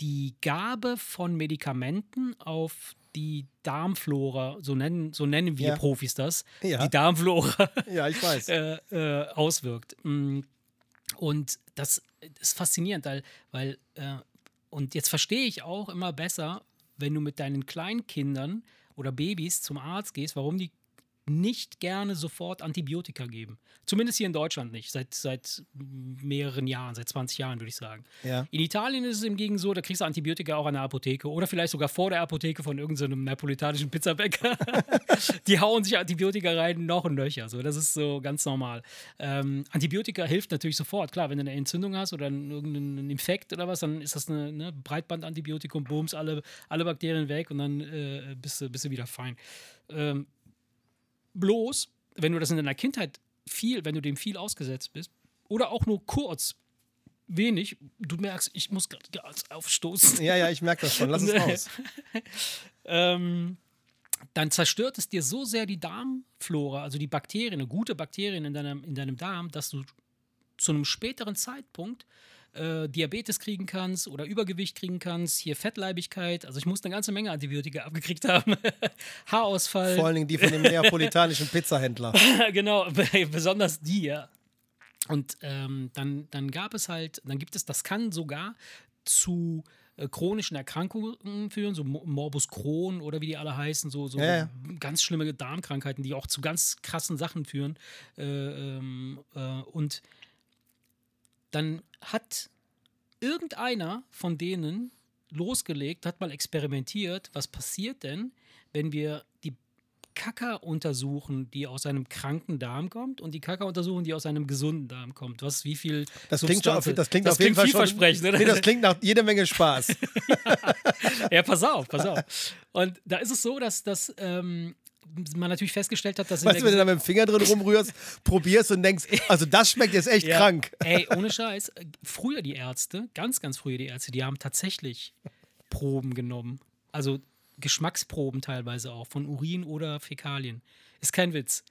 die Gabe von Medikamenten auf die Darmflora, so nennen, so nennen wir Ja. Profis das, Ja. die Darmflora ja, ich weiß. *laughs* äh, äh, auswirkt. Mm. Und das ist faszinierend, weil, weil äh, und jetzt verstehe ich auch immer besser, wenn du mit deinen Kleinkindern oder Babys zum Arzt gehst, warum die nicht gerne sofort Antibiotika geben. Zumindest hier in Deutschland nicht, seit, seit mehreren Jahren, seit 20 Jahren würde ich sagen. Ja. In Italien ist es im Gegenteil so, da kriegst du Antibiotika auch an der Apotheke oder vielleicht sogar vor der Apotheke von irgendeinem napolitanischen Pizzabäcker. *laughs* Die hauen sich Antibiotika rein, noch und nöcher. So, das ist so ganz normal. Ähm, Antibiotika hilft natürlich sofort. Klar, wenn du eine Entzündung hast oder irgendeinen Infekt oder was, dann ist das eine ne, Breitbandantibiotikum, booms, alle, alle Bakterien weg und dann äh, bist, du, bist du wieder fein. Ähm, bloß, wenn du das in deiner Kindheit viel, wenn du dem viel ausgesetzt bist, oder auch nur kurz, wenig, du merkst, ich muss gerade Gas aufstoßen. Ja, ja, ich merke das schon. Lass es raus. *laughs* ähm, dann zerstört es dir so sehr die Darmflora, also die Bakterien, gute Bakterien in deinem, in deinem Darm, dass du zu einem späteren Zeitpunkt äh, Diabetes kriegen kannst oder Übergewicht kriegen kannst, hier Fettleibigkeit. Also ich muss eine ganze Menge Antibiotika *laughs* abgekriegt haben. Haarausfall. Vor allen Dingen die von dem neapolitanischen *laughs* Pizzahändler. genau, besonders die, ja. Und ähm, dann, dann gab es halt, dann gibt es, das kann sogar zu äh, chronischen Erkrankungen führen, so Morbus Crohn oder wie die alle heißen, so, so, ja. ganz schlimme Darmkrankheiten, die auch zu ganz krassen Sachen führen. Äh, ähm, äh, und dann hat irgendeiner von denen losgelegt, hat mal experimentiert, was passiert denn, wenn wir die Kaka untersuchen, die aus einem kranken Darm kommt und die Kaka untersuchen, die aus einem gesunden Darm kommt. Was, wie viel Das klingt, schon, auf, das klingt das auf jeden Fall schon. vielversprechend, oder? Nee, das klingt nach jede Menge Spaß. *laughs* Ja, pass auf, pass auf. Und da ist es so, dass, dass ähm, man natürlich festgestellt hat, dass Weißt du, wenn du da mit dem Finger drin rumrührst, *laughs* probierst und denkst, also das schmeckt jetzt echt Ja. krank. Ey, ohne Scheiß. Früher die Ärzte, ganz, ganz früher die Ärzte, die haben tatsächlich Proben genommen. Also Geschmacksproben teilweise auch, von Urin oder Fäkalien. Ist kein Witz.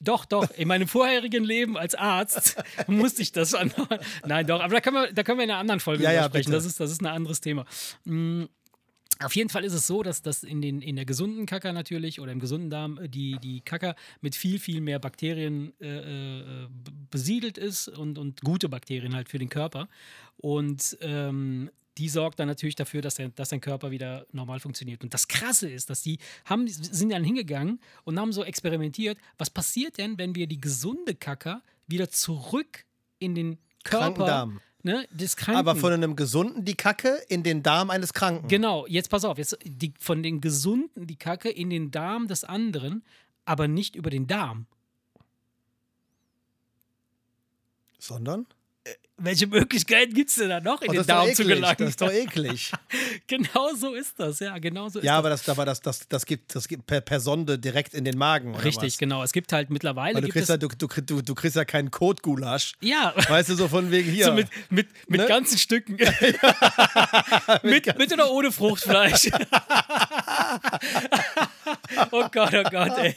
Doch, doch. In meinem vorherigen Leben als Arzt *laughs* musste ich das an. Nein, doch. Aber da können wir, da können wir in einer anderen Folge Ja, ja, sprechen. bitte. Das ist, das ist ein anderes Thema. Mm, Auf jeden Fall ist es so, dass das in, den, in der gesunden Kaka natürlich oder im gesunden Darm äh, die, die Kaka mit viel, viel mehr Bakterien äh, äh, besiedelt ist und, und gute Bakterien halt für den Körper. Und ähm, die sorgt dann natürlich dafür, dass, der, dass dein Körper wieder normal funktioniert. Und das Krasse ist, dass die haben, sind dann hingegangen und haben so experimentiert, was passiert denn, wenn wir die gesunde Kaka wieder zurück in den Körper. Ne, des Kranken Aber von einem Gesunden die Kacke in den Darm eines Kranken. Genau, jetzt pass auf, jetzt die, von den Gesunden die Kacke in den Darm des anderen, aber nicht über den Darm. Sondern? Welche Möglichkeiten gibt es denn da noch, in Oh, den Darm zu gelangen? das ist doch eklig. *laughs* genau so ist das, ja, genau so ist ja, aber das, aber das, das, das gibt, das gibt per, per Sonde direkt in den Magen. Oder Richtig, was? genau. Es gibt halt mittlerweile. Weil du kriegst, ja, du, du, du, du kriegst ja keinen Kotgulasch. ja, Weißt du, so von wegen hier. so mit, mit, mit Ne? ganzen Stücken. *laughs* *laughs* mit, mit oder ohne Fruchtfleisch. oh Gott, oh Gott, ey.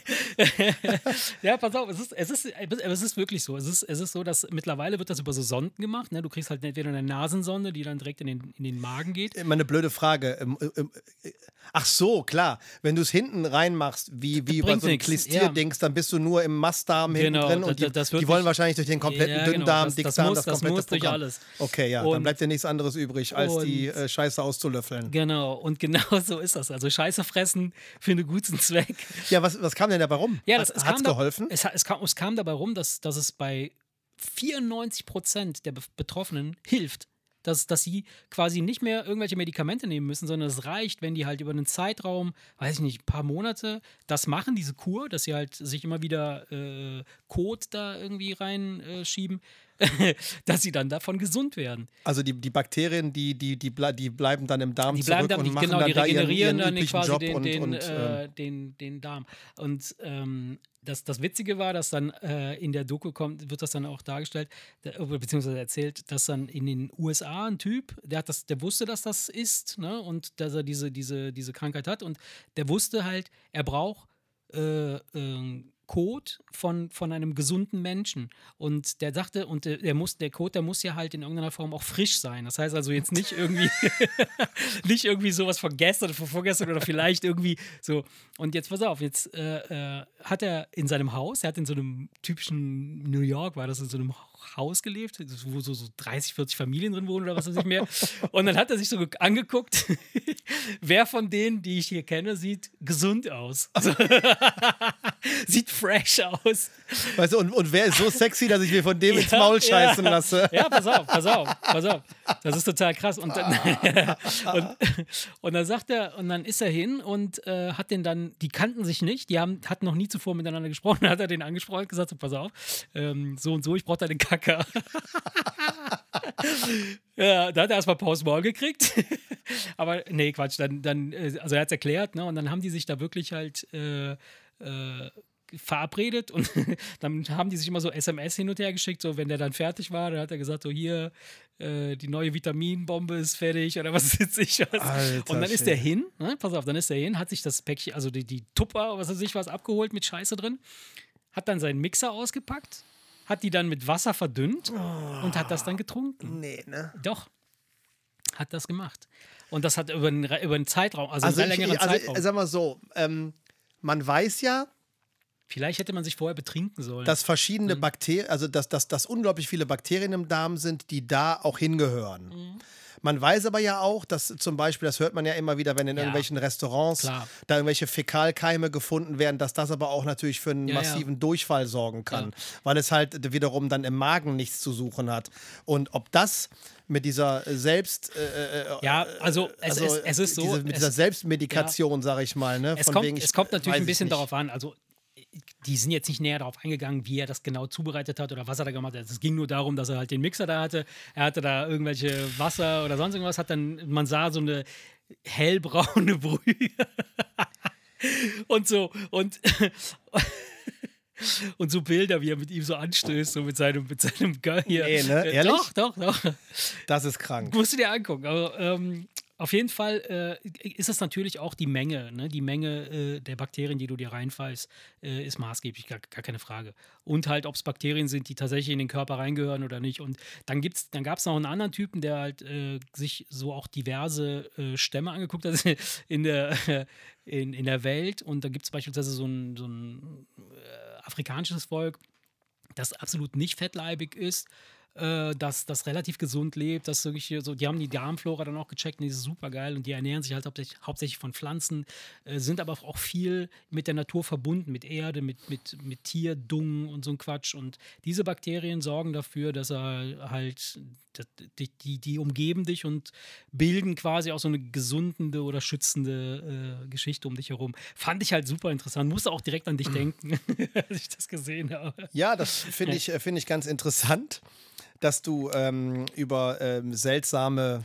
ja, pass auf, es ist, es, ist, es ist wirklich so. Es ist, es ist so, dass mittlerweile wird das über so Sonden gemacht. Ne? Du kriegst halt entweder eine Nasensonde, die dann direkt in den, in den Magen geht. Immer eine blöde Frage. Ähm, ähm, äh, Ach so, klar. Wenn du es hinten reinmachst, wie, wie bei so einem Klistierdings, dann bist du nur im Mastdarm hinten Genau, drin da- und die, da- das die wollen wahrscheinlich durch den kompletten Ja, genau, Dünndarm, das- das Dickdarm, muss- das, das komplette muss durch Programm. alles. Okay, ja, dann Und- bleibt dir nichts anderes übrig, als die Und- äh, Scheiße auszulöffeln. Genau, und genau *laughs* so ist das. Also Scheiße fressen für einen guten Zweck. Ja, was, was kam denn dabei rum? Ja, Hat das, es hat's kam da- geholfen? Es, es, kam, es kam dabei rum, dass, dass es bei 94 Prozent der Be Betroffenen hilft. Dass, dass sie quasi nicht mehr irgendwelche Medikamente nehmen müssen, sondern es reicht, wenn die halt über einen Zeitraum, weiß ich nicht, ein paar Monate das machen, diese Kur, dass sie halt sich immer wieder äh, Kot da irgendwie reinschieben, *laughs* dass sie dann davon gesund werden. Also die, die Bakterien, die, die, die, ble die bleiben dann im Darm Die zurück bleiben dann, und machen genau, dann die da ihren, regenerieren ihren dann üblichen quasi Job den, und, den, und äh, ähm, den, den Darm. Und ähm, das, das Witzige war, dass dann äh, in der Doku kommt, wird das dann auch dargestellt, beziehungsweise erzählt, dass dann in den USA ein Typ, der hat das, der wusste, dass das ist, ne, und dass er diese, diese, diese Krankheit hat und der wusste halt, er braucht äh, Kot von, von einem gesunden Menschen. Und der dachte, und der, muss, der Kot, der muss ja halt in irgendeiner Form auch frisch sein. Das heißt also jetzt nicht irgendwie, *laughs* nicht irgendwie sowas von gestern von vorgestern oder vielleicht irgendwie so. Und jetzt pass auf, jetzt äh, äh, hat er in seinem Haus, er hat in so einem typischen New York, war das in so einem Haus gelebt, wo so, so 30, 40 Familien drin wohnen oder was weiß ich mehr. Und dann hat er sich so ge- angeguckt, *laughs* wer von denen, die ich hier kenne, sieht gesund aus. Also, *laughs* sieht fresh aus. Weißt du, und, und wer ist so sexy, dass ich mir von dem ins Ja, Maul scheißen ja. lasse? Ja, pass auf, pass auf, pass auf. Das ist total krass. Und dann, *laughs* und, und dann sagt er, und dann ist er hin und äh, hat den dann, die kannten sich nicht, die haben, hatten noch nie zuvor miteinander gesprochen, dann hat er den angesprochen und gesagt, so, pass auf, ähm, so und so, ich brauche deine Kacke. *laughs* ja, da hat er erstmal Pause Maul gekriegt. *laughs* Aber nee, Quatsch, dann, dann äh, also er hat es erklärt, ne, und dann haben die sich da wirklich halt äh, äh, verabredet und *laughs* dann haben die sich immer so SMS hin und her geschickt, so wenn der dann fertig war, dann hat er gesagt, so hier, äh, die neue Vitaminbombe ist fertig oder was weiß ich was. Alter und dann ist der hin, ne? pass auf, dann ist der hin, hat sich das Päckchen, also die, die Tupper, was weiß ich was, abgeholt mit Scheiße drin, hat dann seinen Mixer ausgepackt, hat die dann mit Wasser verdünnt und hat das dann getrunken. Nee, ne? Doch, hat das gemacht. Und das hat über einen, über einen Zeitraum, also, Also, einen sehr längeren ich- also Zeitraum. sag mal so, ähm, man weiß ja, Vielleicht hätte man sich vorher betrinken sollen. dass verschiedene Mhm. Bakterien, also dass, dass, dass unglaublich viele Bakterien im Darm sind, die da auch hingehören. Mhm. Man weiß aber ja auch, dass zum Beispiel, das hört man ja immer wieder, wenn in Ja. irgendwelchen Restaurants Klar. da irgendwelche Fäkalkeime gefunden werden, dass das aber auch natürlich für einen Ja, ja. massiven Durchfall sorgen kann, weil es halt wiederum dann im Magen nichts zu suchen hat. Und ob das mit dieser Selbst, äh, äh, ja, also es, also ist, es ist so. diese, mit es, dieser Selbstmedikation, sag ich mal, ne? es, von kommt, wegen, ich es kommt natürlich weiß ein bisschen darauf an. Also, die sind jetzt nicht näher darauf eingegangen, wie er das genau zubereitet hat oder was er da gemacht hat. Es ging nur darum, dass er halt den Mixer da hatte. Er hatte da irgendwelche Wasser oder sonst irgendwas. Hat dann, man sah so eine hellbraune *laughs* Brühe. und so, und. *laughs* Und so Bilder, wie er mit ihm so anstößt, so mit seinem, mit seinem Girl hier. Nee, ne? Äh, Ehrlich? Doch, doch, doch. Das ist krank. Musst du dir angucken. Aber ähm, auf jeden Fall äh, ist es natürlich auch die Menge. Ne? Die Menge äh, der Bakterien, die du dir reinfallst, äh, ist maßgeblich, gar, gar keine Frage. Und halt, ob es Bakterien sind, die tatsächlich in den Körper reingehören oder nicht. Und dann, dann gab es noch einen anderen Typen, der halt äh, sich so auch diverse äh, Stämme angeguckt hat *laughs* in der, *laughs* in, in der Welt. Und da gibt es beispielsweise so ein, so ein äh, afrikanisches Volk, das absolut nicht fettleibig ist, äh, das, das relativ gesund lebt, das wirklich so, die haben die Darmflora dann auch gecheckt und die ist super geil und die ernähren sich halt hauptsächlich, hauptsächlich von Pflanzen, äh, sind aber auch viel mit der Natur verbunden, mit Erde, mit, mit, mit Tierdung und so ein Quatsch. Und diese Bakterien sorgen dafür, dass er halt, die, die, die umgeben dich und bilden quasi auch so eine gesundende oder schützende äh, Geschichte um dich herum. Fand ich halt super interessant, musste auch direkt an dich *clears throat* denken, *laughs* als ich das gesehen habe. Ja, das finde ich, äh, finde ich ganz interessant, dass du ähm, über ähm, seltsame,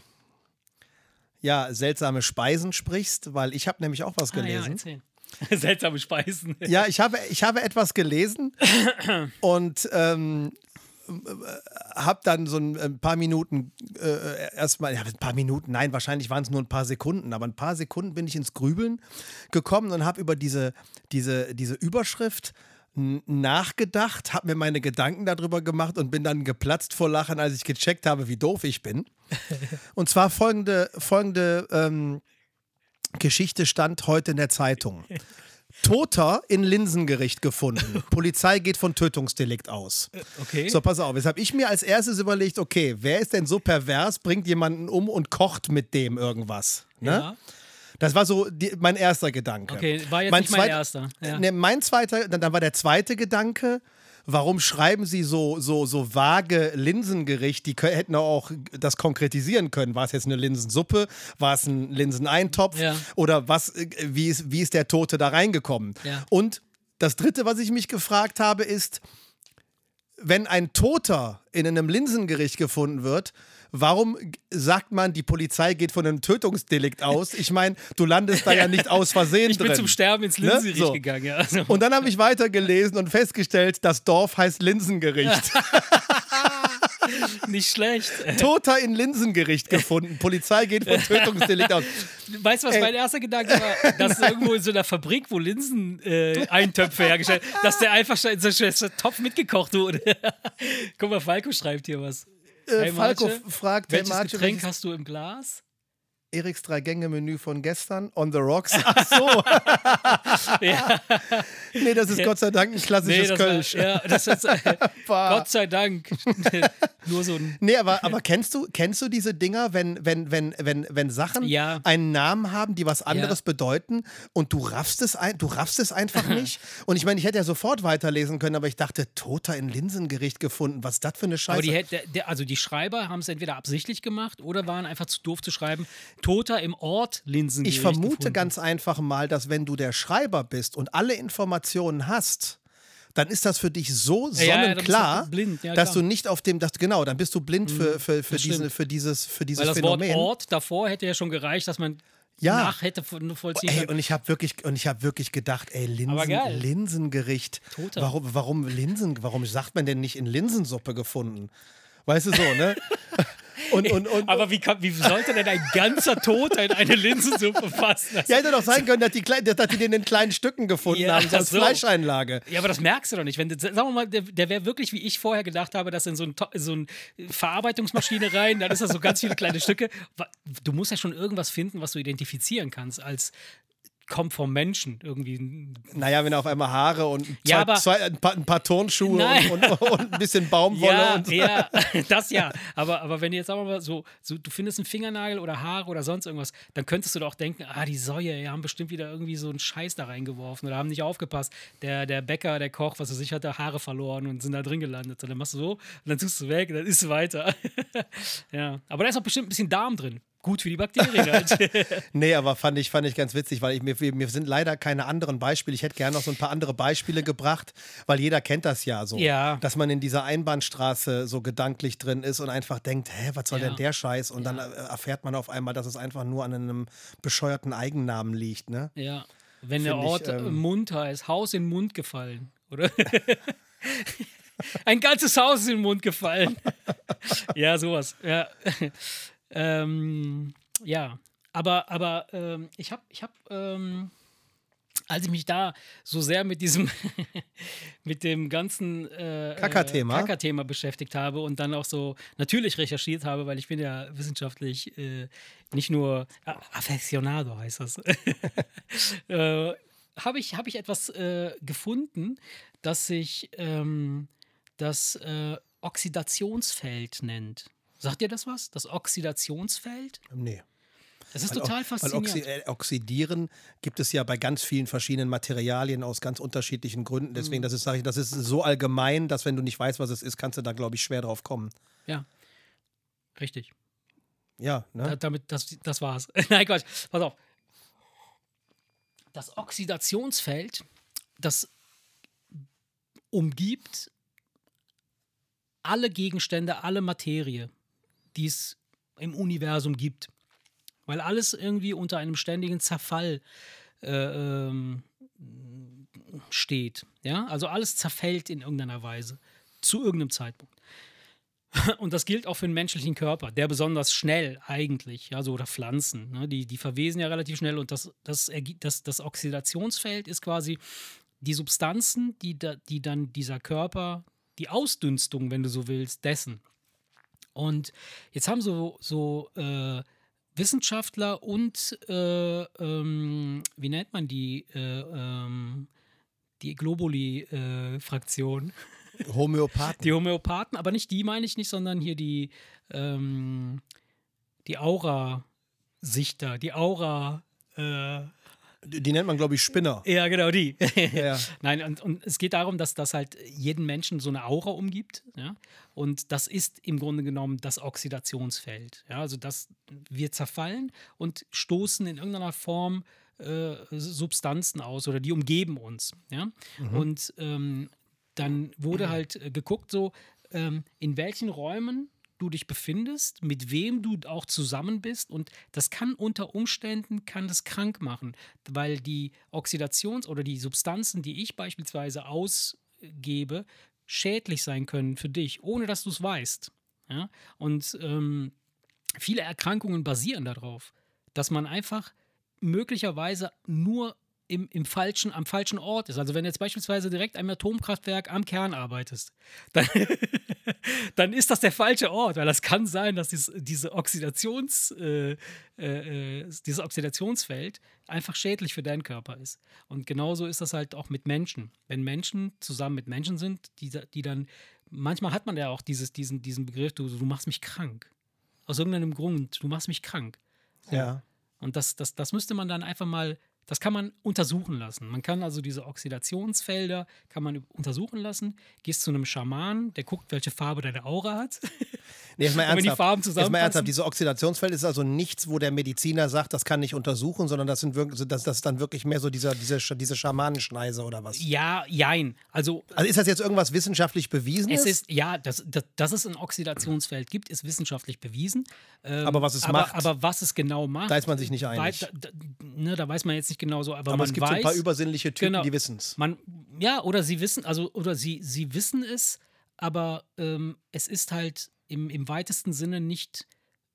ja, seltsame Speisen sprichst, weil ich habe nämlich auch was Ah, ja, gelesen. *laughs* Seltsame Speisen. Ja, ich habe, ich habe etwas gelesen *coughs* und ähm, habe dann so ein, ein paar Minuten äh, erstmal, ja, ein paar Minuten, nein, wahrscheinlich waren es nur ein paar Sekunden, aber ein paar Sekunden bin ich ins Grübeln gekommen und habe über diese, diese, diese Überschrift nachgedacht, habe mir meine Gedanken darüber gemacht und bin dann geplatzt vor Lachen, als ich gecheckt habe, wie doof ich bin. *laughs* Und zwar folgende, folgende ähm, Geschichte stand heute in der Zeitung. *laughs* Toter in Linsengericht gefunden. *laughs* Polizei geht von Tötungsdelikt aus. Okay. So, pass auf. Jetzt habe ich mir als erstes überlegt, okay, wer ist denn so pervers, bringt jemanden um und kocht mit dem irgendwas? Ne? Ja. Das war so die, mein erster Gedanke. Okay, war jetzt nicht mein erster. Ja. Ne, mein zweiter, dann, dann war der zweite Gedanke, warum schreiben sie so, so, so vage Linsengericht? Die kö- hätten auch das konkretisieren können. War es jetzt eine Linsensuppe? War es ein Linseneintopf? Ja. Oder was, äh, wie, ist, wie ist der Tote da reingekommen? Ja. Und das dritte, was ich mich gefragt habe, ist, wenn ein Toter in einem Linsengericht gefunden wird, warum sagt man, die Polizei geht von einem Tötungsdelikt aus? Ich meine, du landest da ja nicht aus Versehen Ich bin drin. zum Sterben ins Ne? Linsengericht So. gegangen. Ja. Also, Und dann habe ich weitergelesen und festgestellt, das Dorf heißt Linsengericht. *laughs* nicht schlecht. Toter in Linsengericht gefunden. Polizei geht von Tötungsdelikt aus. Weißt du, was mein erster Gedanke war? Dass irgendwo in so einer Fabrik, wo Linsen-Eintöpfe äh, Eintöpfe hergestellt dass der einfach schon in so einem Topf mitgekocht wurde. *laughs* Guck mal, Falco schreibt hier was. Äh, Hey, Falco Marce, fragt, hey, Welches Marce, Getränk welches- hast du im Glas? Eriks Drei-Gänge-Menü von gestern, on the rocks. *laughs* Ach so. *laughs* ja. nee, das ist Gott sei Dank ein klassisches das Kölsch. War, ja, das ist, äh, *laughs* Gott sei Dank. Nur so ein. Nee, aber, *laughs* aber kennst du, kennst du diese Dinger, wenn, wenn, wenn, wenn, wenn Sachen Ja. einen Namen haben, die was anderes Ja. bedeuten und du raffst es ein, du raffst es einfach *laughs* nicht? Und ich meine, ich hätte ja sofort weiterlesen können, aber ich dachte, Toter in Linsengericht gefunden. Was ist das für eine Scheiße? Aber die, also die Schreiber haben es entweder absichtlich gemacht oder waren einfach zu doof zu schreiben. Toter im Ort Linsen. Ich vermute ganz einfach mal, dass wenn du der Schreiber bist und alle Informationen hast, dann ist das für dich so Ja, ja, sonnenklar, blind, ja, dass. Mhm. du nicht auf dem, dass, genau, dann bist du blind für, für, für, das diese, stimmt. für dieses, für dieses Weil das Phänomen. Wort Ort davor hätte ja schon gereicht, dass man Ja. nach hätte voll- vollziehen Ey, können. und ich habe wirklich und ich habe wirklich gedacht, ey, Linsen. Linsengericht. Toter. Warum, warum Linsen? Warum sagt man denn nicht in Linsensuppe gefunden? Weißt du so, ne? *laughs* Und, und, und, Aber wie, kann, wie sollte denn ein ganzer Toter in eine Linsensuppe passen? Das ja, hätte doch sein können, dass die, dass die den in kleinen Stücken gefunden Ja, haben, so als so. Fleischeinlage. Ja, aber das merkst du doch nicht. Wenn, sagen wir mal, der, der wäre wirklich, wie ich vorher gedacht habe, dass in so, ein, To- so eine Verarbeitungsmaschine rein, dann ist das so ganz viele kleine Stücke. Du musst ja schon irgendwas finden, was du identifizieren kannst als kommt vom Menschen irgendwie. Naja, wenn auf einmal Haare und zwei, Ja, aber- zwei, ein, paar, ein paar Turnschuhe und, und, und ein bisschen Baumwolle Ja, und so. ja, *laughs* das ja. Aber, aber wenn du jetzt sagen wir mal so, so, du findest einen Fingernagel oder Haare oder sonst irgendwas, dann könntest du doch denken, ah, die Säue, die haben bestimmt wieder irgendwie so einen Scheiß da reingeworfen oder haben nicht aufgepasst. Der, der Bäcker, der Koch, was er sich hatte, Haare verloren und sind da drin gelandet. Und dann machst du so und dann tust du weg und dann isst du weiter. *laughs* ja. Aber da ist auch bestimmt ein bisschen Darm drin. Gut für die Bakterien halt. *laughs* Nee, aber fand ich, fand ich ganz witzig, weil ich, mir, mir sind leider keine anderen Beispiele. Ich hätte gerne noch so ein paar andere Beispiele gebracht, weil jeder kennt das ja so. Ja. Dass man in dieser Einbahnstraße so gedanklich drin ist und einfach denkt, hä, was soll Ja. denn der Scheiß? Und dann äh, erfährt man auf einmal, dass es einfach nur an einem bescheuerten Eigennamen liegt, ne? ja. Wenn der Find ich, Ort ähm, im Mund heißt, Haus in den Mund gefallen, oder? *laughs* Ein ganzes Haus ist in den Mund gefallen. *laughs* ja, sowas. Ja, ähm, ja. aber, aber ähm, ich habe, ich hab, ähm, als ich mich da so sehr mit diesem, *laughs* mit dem ganzen äh, Kackerthema? äh, Kackerthema beschäftigt habe und dann auch so natürlich recherchiert habe, weil ich bin ja wissenschaftlich äh, nicht nur äh, Affeccionado heißt das. *laughs* äh, habe ich, hab ich etwas äh, gefunden, das sich ähm, das äh, Oxidationsfeld nennt. Sagt ihr das was? Das Oxidationsfeld? Nee. Das ist Weil, total weil faszinierend. Oxi äh, Oxidieren gibt es ja bei ganz vielen verschiedenen Materialien aus ganz unterschiedlichen Gründen. Mhm. Deswegen, das ist, sag ich, das ist so allgemein, dass wenn du nicht weißt, was es ist, kannst du da, glaube ich, schwer drauf kommen. Ja. Richtig. Ja, ne? Da, damit, das, das war's. *laughs* Nein, Quatsch. Pass auf. Das Oxidationsfeld, das umgibt alle Gegenstände, alle Materie, die es im Universum gibt. Weil alles irgendwie unter einem ständigen Zerfall äh, ähm, steht. Ja? Also alles zerfällt in irgendeiner Weise. Zu irgendeinem Zeitpunkt. *laughs* Und das gilt auch für den menschlichen Körper, der besonders schnell eigentlich, ja, so oder Pflanzen, ne, die, die verwesen ja relativ schnell und das, das, das, das Oxidationsfeld ist quasi die Substanzen, die, da, die dann dieser Körper, die Ausdünstung, wenn du so willst, dessen. Und jetzt haben so, so äh, Wissenschaftler und, äh, ähm, wie nennt man die, äh, ähm, die Globuli-Fraktion, *laughs* Homöopathen. die Homöopathen, aber nicht die meine ich nicht, sondern hier die, ähm, die Aura-Sichter, die Aura. Äh, Die, nennt man, glaube ich, Spinner. ja, genau, die. Ja. *laughs* Nein, und, und es geht darum, dass das halt jeden Menschen so eine Aura umgibt. Ja? Und das ist im Grunde genommen das Oxidationsfeld. Ja? Also, dass wir zerfallen und stoßen in irgendeiner Form äh, Substanzen aus oder die umgeben uns. Ja? Und ähm, dann wurde halt äh, geguckt, so ähm, in welchen Räumen du dich befindest, mit wem du auch zusammen bist und das kann unter Umständen kann das krank machen, weil die Oxidations- oder die Substanzen, die ich beispielsweise ausgebe, schädlich sein können für dich, ohne dass du es weißt. Ja? Und ähm, viele Erkrankungen basieren darauf, dass man einfach möglicherweise nur im, im falschen, am falschen Ort ist. Also wenn du jetzt beispielsweise direkt am Atomkraftwerk am Kern arbeitest, *laughs* dann, dann ist das der falsche Ort, weil das kann sein, dass dies, diese Oxidations, äh, äh, äh, dieses Oxidationsfeld einfach schädlich für deinen Körper ist. Und genauso ist das halt auch mit Menschen. Wenn Menschen zusammen mit Menschen sind, die, die dann, manchmal hat man ja auch dieses, diesen, diesen Begriff, du, du machst mich krank. Aus irgendeinem Grund, du machst mich krank. Ja. Und das, das, das müsste man dann einfach mal, das kann man untersuchen lassen. Man kann also diese Oxidationsfelder, kann man untersuchen lassen. Gehst zu einem Schaman, der guckt, welche Farbe deine Aura hat. *laughs* Nee, jetzt mal wenn die ernsthaft. Farben Jetzt mal ernsthaft. Diese Oxidationsfeld ist also nichts, wo der Mediziner sagt, das kann nicht untersuchen, sondern das sind wirklich, das, das ist dann wirklich mehr so dieser, diese, diese Schamanenschneise oder was. Ja, jein. Also Also ist das jetzt irgendwas wissenschaftlich bewiesen? es ist, ja, dass, dass, dass es ein Oxidationsfeld gibt, ist wissenschaftlich bewiesen. Ähm, Aber was es aber, macht? Aber was es genau macht. Da ist man sich nicht einig. Da, da, ne, da weiß man jetzt nicht genau so, aber, Aber man es gibt so weiß, ein paar übersinnliche Typen, Genau. die wissen es. Man, ja, oder sie wissen, also, oder sie, sie wissen es, aber ähm, es ist halt im, im weitesten Sinne nicht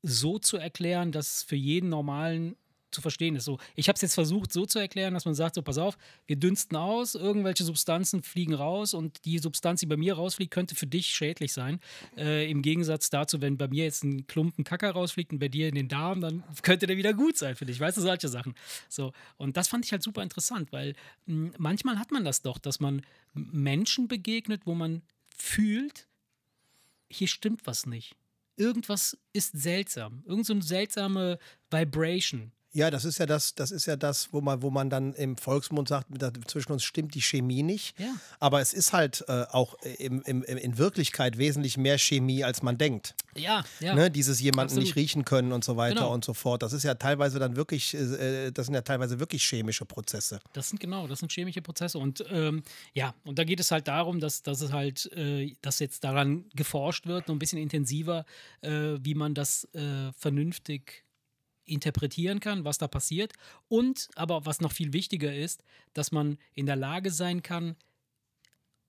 so zu erklären, dass es für jeden normalen zu verstehen ist. So, ich habe es jetzt versucht, so zu erklären, dass man sagt: so, pass auf, wir dünsten aus, irgendwelche Substanzen fliegen raus und die Substanz, die bei mir rausfliegt, könnte für dich schädlich sein. Äh, Im Gegensatz dazu, wenn bei mir jetzt ein Klumpen Kacker rausfliegt und bei dir in den Darm, dann *laughs* könnte der wieder gut sein für dich. Weißt du, solche Sachen. So, und das fand ich halt super interessant, weil mh, manchmal hat man das doch, dass man Menschen begegnet, wo man fühlt, hier stimmt was nicht. Irgendwas ist seltsam. Irgend so eine seltsame Vibration. Ja, das ist ja das, das ist ja das, wo man, wo man dann im Volksmund sagt, da- zwischen uns stimmt die Chemie nicht. Ja. Aber es ist halt äh, auch im, im, in Wirklichkeit wesentlich mehr Chemie, als man denkt. Ja, ja. Ne? Dieses jemanden Absolut. nicht riechen können und so weiter Genau. und so fort. Das ist ja teilweise dann wirklich, äh, das sind ja teilweise wirklich chemische Prozesse. Das sind genau, das sind chemische Prozesse. Und ähm, ja, und da geht es halt darum, dass, dass es halt, äh, dass jetzt daran geforscht wird, noch ein bisschen intensiver, äh, wie man das äh, vernünftig interpretieren kann, was da passiert. Und aber was noch viel wichtiger ist, dass man in der Lage sein kann,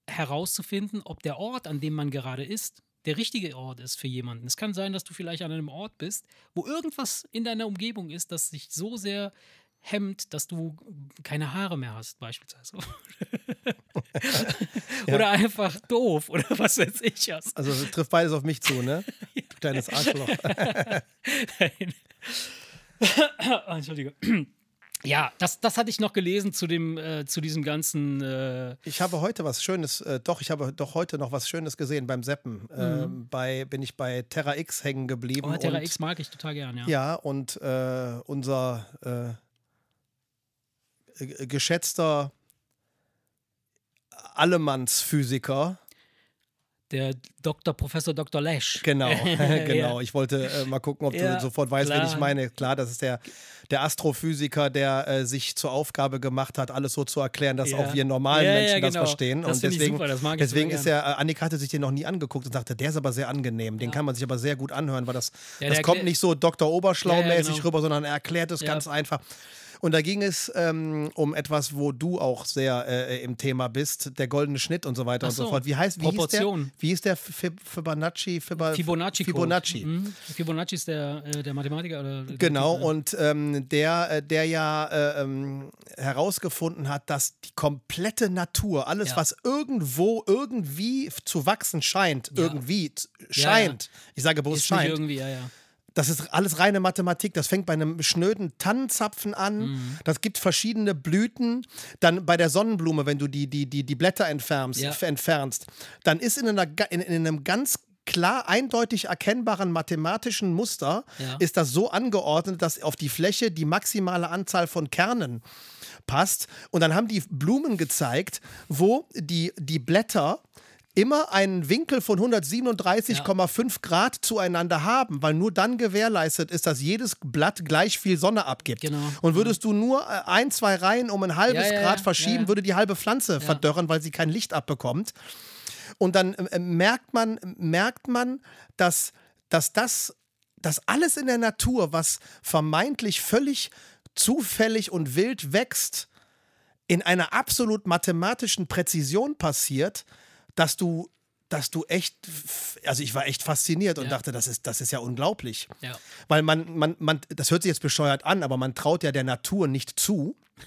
herauszufinden, ob der Ort, an dem man gerade ist, der richtige Ort ist für jemanden. Es kann sein, dass du vielleicht an einem Ort bist, wo irgendwas in deiner Umgebung ist, das sich so sehr hemmt, dass du keine Haare mehr hast, beispielsweise. *laughs* oder einfach doof oder was weiß ich was. Also trifft beides auf mich zu, ne? *laughs* Du kleines Arschloch. *laughs* Nein. *coughs* Entschuldige. Ja, das, das hatte ich noch gelesen zu, dem, äh, zu diesem ganzen. Äh, Ich habe heute was Schönes, äh, doch, ich habe doch heute noch was Schönes gesehen beim Seppen. Ähm, bei, bin ich bei Terra X hängen geblieben. oh, Terra und, X mag ich total gern, ja. Ja, und äh, unser äh, geschätzter Allemannsphysiker, Der Dr. Professor Dr. Lesch. genau, *laughs* *laughs* genau. Ich wollte äh, mal gucken, ob Ja, du sofort weißt, wen klar. ich meine. Klar, das ist der, der Astrophysiker, der äh, sich zur Aufgabe gemacht hat, alles so zu erklären, dass Ja. auch wir normalen Ja, Menschen das genau. verstehen. Das und deswegen, super, das mag ich deswegen ist er, äh, Annika hatte sich den noch nie angeguckt und sagte, der ist aber sehr angenehm. Den kann man sich aber sehr gut anhören, weil das, das kommt nicht so Dr. Oberschlau-mäßig genau. rüber, sondern er erklärt es ganz einfach. Und da ging es ähm, um etwas, wo du auch sehr äh, im Thema bist, der goldene Schnitt und so weiter Ach und so so. fort. Wie heißt wie Proportion. Hieß der, wie ist der Fib Fibonacci? Fibonacci. Fibonacci. Mhm. Fibonacci ist der, äh, der Mathematiker. Oder der Genau, äh, und ähm, der, äh, der ja äh, ähm, herausgefunden hat, dass die komplette Natur, alles, Ja. was irgendwo irgendwie zu wachsen scheint, Ja. irgendwie z- Ja, scheint, ich sage bewusst ist scheint, irgendwie, ja, ja. Das ist alles reine Mathematik. Das fängt bei einem schnöden Tannenzapfen an. Mhm. Das gibt verschiedene Blüten. Dann bei der Sonnenblume, wenn du die, die, die, die Blätter entfernst, Ja. entfernst, dann ist in, einer, in, in einem ganz klar eindeutig erkennbaren mathematischen Muster Ja. ist das so angeordnet, dass auf die Fläche die maximale Anzahl von Kernen passt. Und dann haben die Blumen gezeigt, wo die, die Blätter immer einen Winkel von 137,5 Grad zueinander haben, weil nur dann gewährleistet ist, dass jedes Blatt gleich viel Sonne abgibt. Genau. Und würdest du nur äh, ein, zwei Reihen um ein halbes Ja, ja, Grad ja, verschieben, ja, ja. würde die halbe Pflanze verdörren, weil sie kein Licht abbekommt. Und dann äh, merkt man, merkt man, dass, dass das, dass alles in der Natur, was vermeintlich völlig zufällig und wild wächst, in einer absolut mathematischen Präzision passiert, dass du, dass du echt, also ich war echt fasziniert und Ja. dachte, das ist, das ist ja unglaublich. Ja. Weil man, man, man, das hört sich jetzt bescheuert an, aber man traut ja der Natur nicht zu, *laughs*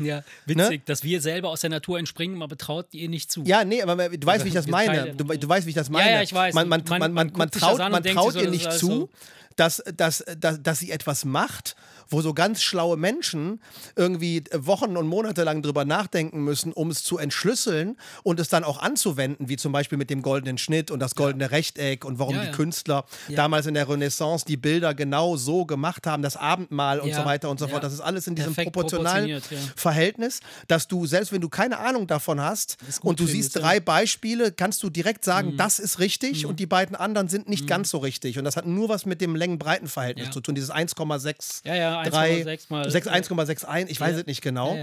ja, witzig, dass wir selber aus der Natur entspringen, aber traut ihr nicht zu. Ja, nee, aber du weißt, wie ich das meine. Du, du weißt, wie ich das meine. Ja, ja, ich weiß. Man, man, Man- man, man, man man traut, man traut so, ihr das nicht zu, so. Dass, dass, dass, dass sie etwas macht, wo so ganz schlaue Menschen irgendwie Wochen und Monate lang drüber nachdenken müssen, um es zu entschlüsseln und es dann auch anzuwenden, wie zum Beispiel mit dem goldenen Schnitt und das goldene Rechteck und warum Ja, die ja. Künstler damals in der Renaissance die Bilder genau so gemacht haben, das Abendmahl und Ja, so weiter und so ja. fort. Das ist alles in diesem Perfekt proportionalen ja. Verhältnis, dass du, selbst wenn du keine Ahnung davon hast und du siehst ja. drei Beispiele, kannst du direkt sagen, Mhm. das ist richtig und die beiden anderen sind nicht ganz so richtig. Und das hat nur was mit dem Längen-Breiten-Verhältnis Ja. zu tun. Dieses 1,6, Ja, ja, 3, 1,6 mal- 6, 1,61, ich weiß es nicht genau.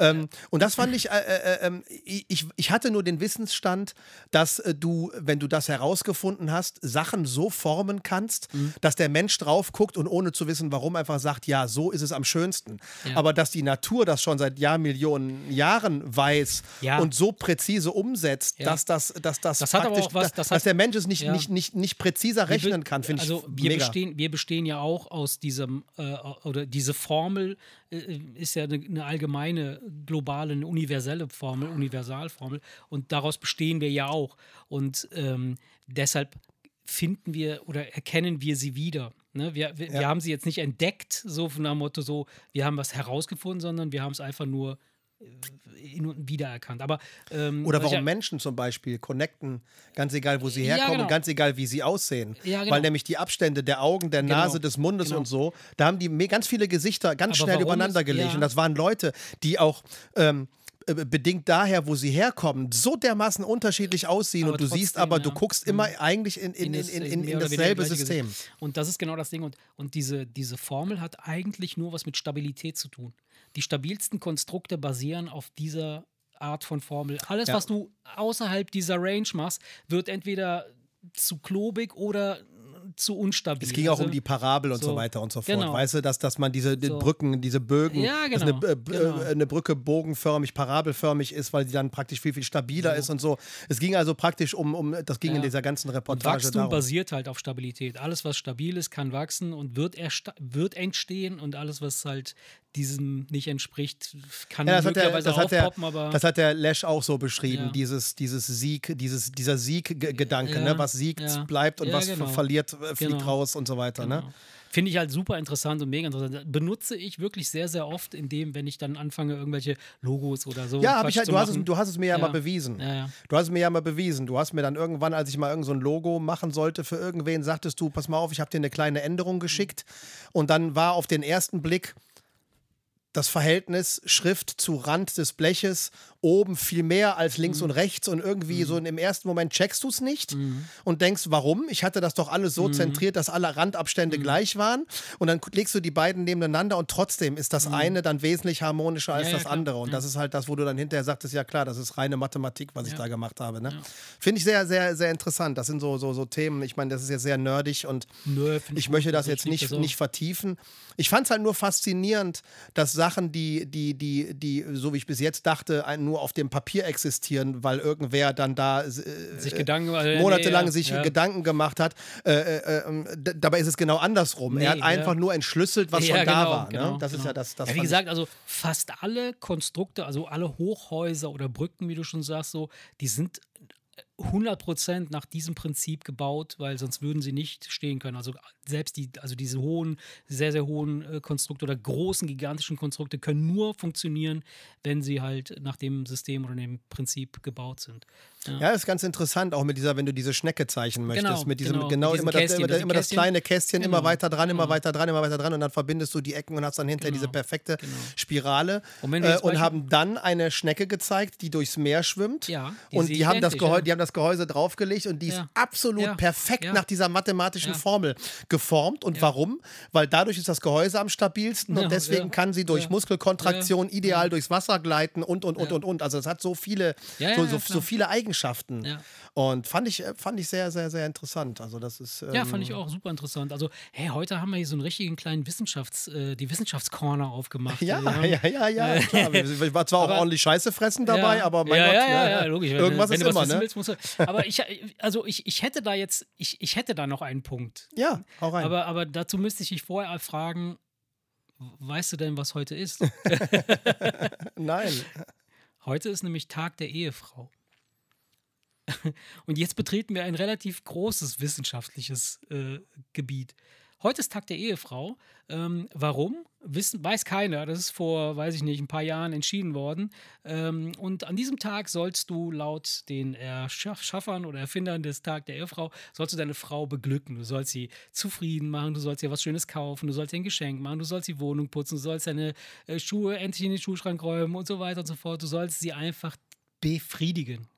Ähm, und das fand ich, äh, äh, ähm, ich, ich hatte nur den Wissensstand, dass äh, du, wenn du das herausgefunden hast, Sachen so formen kannst, Mhm. dass der Mensch drauf guckt und ohne zu wissen, warum, einfach sagt, ja, so ist es am schönsten. Ja. Aber dass die Natur das schon seit Jahrmillionen Jahren weiß Ja. und so präzise umsetzt, Ja. dass das, dass das, Das praktisch- was- dass, das dass hat- der Mensch es nicht, nicht, nicht, nicht präziser rechnen kann, finde ich also wir mega. bestehen, wir bestehen ja auch aus diesem, äh, oder diese Formel äh, ist ja eine, eine allgemeine, globale, eine universelle Formel, Universalformel und daraus bestehen wir ja auch. Und ähm, deshalb finden wir oder erkennen wir sie wieder. Ne? Wir, wir, wir Ja. haben sie jetzt nicht entdeckt, so von dem Motto, so, wir haben was herausgefunden, sondern wir haben es einfach nur wiedererkannt. Aber, ähm, Oder warum ja- Menschen zum Beispiel connecten, ganz egal, wo sie Ja, herkommen, genau. ganz egal, wie sie aussehen. Ja, genau. Weil nämlich die Abstände der Augen, der Genau, Nase, des Mundes genau. und so, da haben die ganz viele Gesichter ganz Aber schnell übereinander es- gelegt. ja. Und das waren Leute, die auch. Ähm, äh, bedingt daher, wo sie herkommen, so dermaßen unterschiedlich aussehen Aber und du siehst trotzdem, aber, ja. du guckst immer eigentlich in, in, in, in, in, in oder weniger dasselbe System. Gesicht. Und das ist genau das Ding. Und, und diese, diese Formel hat eigentlich nur was mit Stabilität zu tun. Die stabilsten Konstrukte basieren auf dieser Art von Formel. Alles, Ja. was du außerhalb dieser Range machst, wird entweder zu klobig oder zu unstabil. Es ging auch Also- um die Parabel und so, so, weiter und so fort. genau. Weißt du, dass, dass man diese die So. Brücken, diese Bögen, Ja, genau, eine, äh, genau. äh, eine Brücke bogenförmig, parabelförmig ist, weil sie dann praktisch viel, viel stabiler ist und so. Es ging also praktisch um, um das ging in dieser ganzen Und Reportage Wachstum darum. basiert halt auf Stabilität. Alles, was stabil ist, kann wachsen und wird, wird entstehen und alles, was halt diesem nicht entspricht, kann Ja, das hat, der, möglicherweise das, hat der, aufpoppen, aber das hat der Lesch auch so beschrieben, Ja. dieses, dieses Sieg, dieses, dieser Sieg-Gedanke, Ja, ne? was siegt, ja. bleibt und was genau. verliert, äh, fliegt Genau. raus und so weiter. Ne? Genau. Finde ich halt super interessant und mega interessant. Benutze ich wirklich sehr, sehr oft, indem, wenn ich dann anfange, irgendwelche Logos oder so. Ja, ich halt, du, hast es, du hast es mir ja, Ja. mal bewiesen. Ja, ja. Du hast es mir ja mal bewiesen. Du hast mir dann irgendwann, als ich mal irgend so ein Logo machen sollte für irgendwen, sagtest du, pass mal auf, ich habe dir eine kleine Änderung geschickt. Und dann war auf den ersten Blick das Verhältnis Schrift zu Rand des Bleches oben viel mehr als links Mhm. und rechts und irgendwie so im ersten Moment checkst du es nicht und denkst, warum? Ich hatte das doch alles Mhm. so zentriert, dass alle Randabstände gleich waren und dann legst du die beiden nebeneinander und trotzdem ist das eine dann wesentlich harmonischer als Mhm. Ja, ja, das klar. andere und das ist halt das, wo du dann hinterher sagtest, ja klar, das ist reine Mathematik, was ich Ja. da gemacht habe. Ne? Finde ich sehr, sehr, sehr interessant. Das sind so, so, so Themen, ich meine, das ist jetzt sehr nerdig und Nö, ich gut. möchte das Also ich jetzt nicht, das nicht vertiefen. Ich fand es halt nur faszinierend, dass Sachen, die, die, die, die, so wie ich bis jetzt dachte, nur auf dem Papier existieren, weil irgendwer dann da äh, sich Gedanken, äh, monatelang nee, sich ja. Gedanken gemacht hat. Äh, äh, äh, d- dabei ist es genau andersrum. Nee, er hat einfach nur entschlüsselt, was Ja, schon da genau, war. genau, ne? Das ist genau. ja das. das ja, wie gesagt, also fast alle Konstrukte, also alle Hochhäuser oder Brücken, wie du schon sagst, so, die sind 100% nach diesem Prinzip gebaut, weil sonst würden sie nicht stehen können. Also selbst die, also diese hohen, sehr, sehr hohen äh, Konstrukte oder großen, gigantischen Konstrukte können nur funktionieren, wenn sie halt nach dem System oder dem Prinzip gebaut sind. Ja. Ja, das ist ganz interessant, auch mit dieser, wenn du diese Schnecke zeichnen möchtest, Genau, mit diesem, genau, genau, mit immer, das, Kästchen, immer, das, immer das kleine Kästchen, immer Genau, weiter dran, immer genau. weiter dran, immer weiter dran und dann verbindest du die Ecken und hast dann hinterher Genau, diese perfekte genau. Spirale Und äh, und haben dann eine Schnecke gezeigt, die durchs Meer schwimmt Ja, und die haben, das Gehäuse, ja. die haben das Gehäuse draufgelegt und die ist Ja. absolut Ja. perfekt Ja. nach dieser mathematischen Ja. Formel geformt und warum? Weil dadurch ist das Gehäuse am stabilsten Ja, und deswegen ja. kann sie durch Ja. Muskelkontraktion ideal durchs Wasser gleiten und und und Ja. und und. Also es hat so viele, Ja, ja, so, ja, so, so viele Eigenschaften. Ja. Und fand ich, äh, fand ich sehr, sehr, sehr interessant. Also das ist. Ja, ähm, fand ich auch super interessant. Also, hey, heute haben wir hier so einen richtigen kleinen Wissenschafts-, äh, die Wissenschaftscorner aufgemacht. Ja, Wir haben- ja, ja, ja, klar. *laughs* Wir- War zwar auch Aber- ordentlich Scheiße fressen dabei, ja, aber mein ja, Gott, ja, ja, ne? ja, logisch. Wenn, irgendwas wenn ist immer, was wissen ne? Aber ich, also ich, ich hätte da jetzt, ich, ich hätte da noch einen Punkt. Ja, hau rein. Aber, aber dazu müsste ich dich vorher fragen, weißt du denn, was heute ist? *laughs* Nein. Heute ist nämlich Tag der Ehefrau. Und jetzt betreten wir ein relativ großes wissenschaftliches äh, Gebiet. Heute ist Tag der Ehefrau. Ähm, warum? Wissen, weiß keiner. Das ist vor, weiß ich nicht, ein paar Jahren entschieden worden. Ähm, und an diesem Tag sollst du laut den Erschaffern oder Erfindern des Tag der Ehefrau, sollst du deine Frau beglücken. Du sollst sie zufrieden machen, du sollst ihr was Schönes kaufen, du sollst ihr ein Geschenk machen, du sollst die Wohnung putzen, du sollst deine äh, Schuhe endlich in den Schuhschrank räumen und so weiter und so fort. Du sollst sie einfach befriedigen.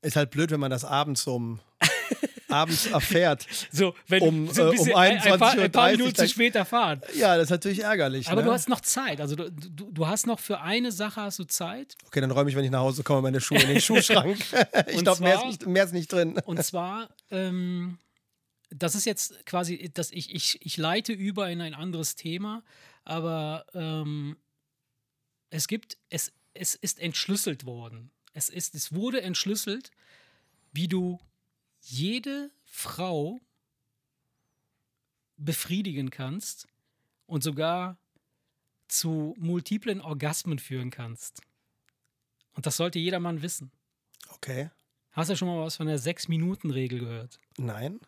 Ist halt blöd, wenn man das abends um abends erfährt. So, wenn Um, so ein, äh, um bisschen, ein, ein, paar, 21:30 ein paar Minuten zu spät fahren. Ja, das ist natürlich ärgerlich. Aber ne? du hast noch Zeit. Also du, du, du hast noch für eine Sache hast du Zeit. okay, dann räume ich, wenn ich nach Hause komme, meine Schuhe in den *laughs* Schuhschrank. ich glaube, mehr, ist zwar- nicht- mehr ist nicht drin. Und zwar, ähm, das ist jetzt quasi, dass ich, ich, ich leite über in ein anderes Thema, aber ähm, es gibt, es, es ist entschlüsselt worden. Es, ist, es wurde entschlüsselt, wie du jede Frau befriedigen kannst und sogar zu multiplen Orgasmen führen kannst. Und das sollte jeder Mann wissen. Okay. Hast du schon mal was von der Sechs-Minuten-Regel gehört? Nein.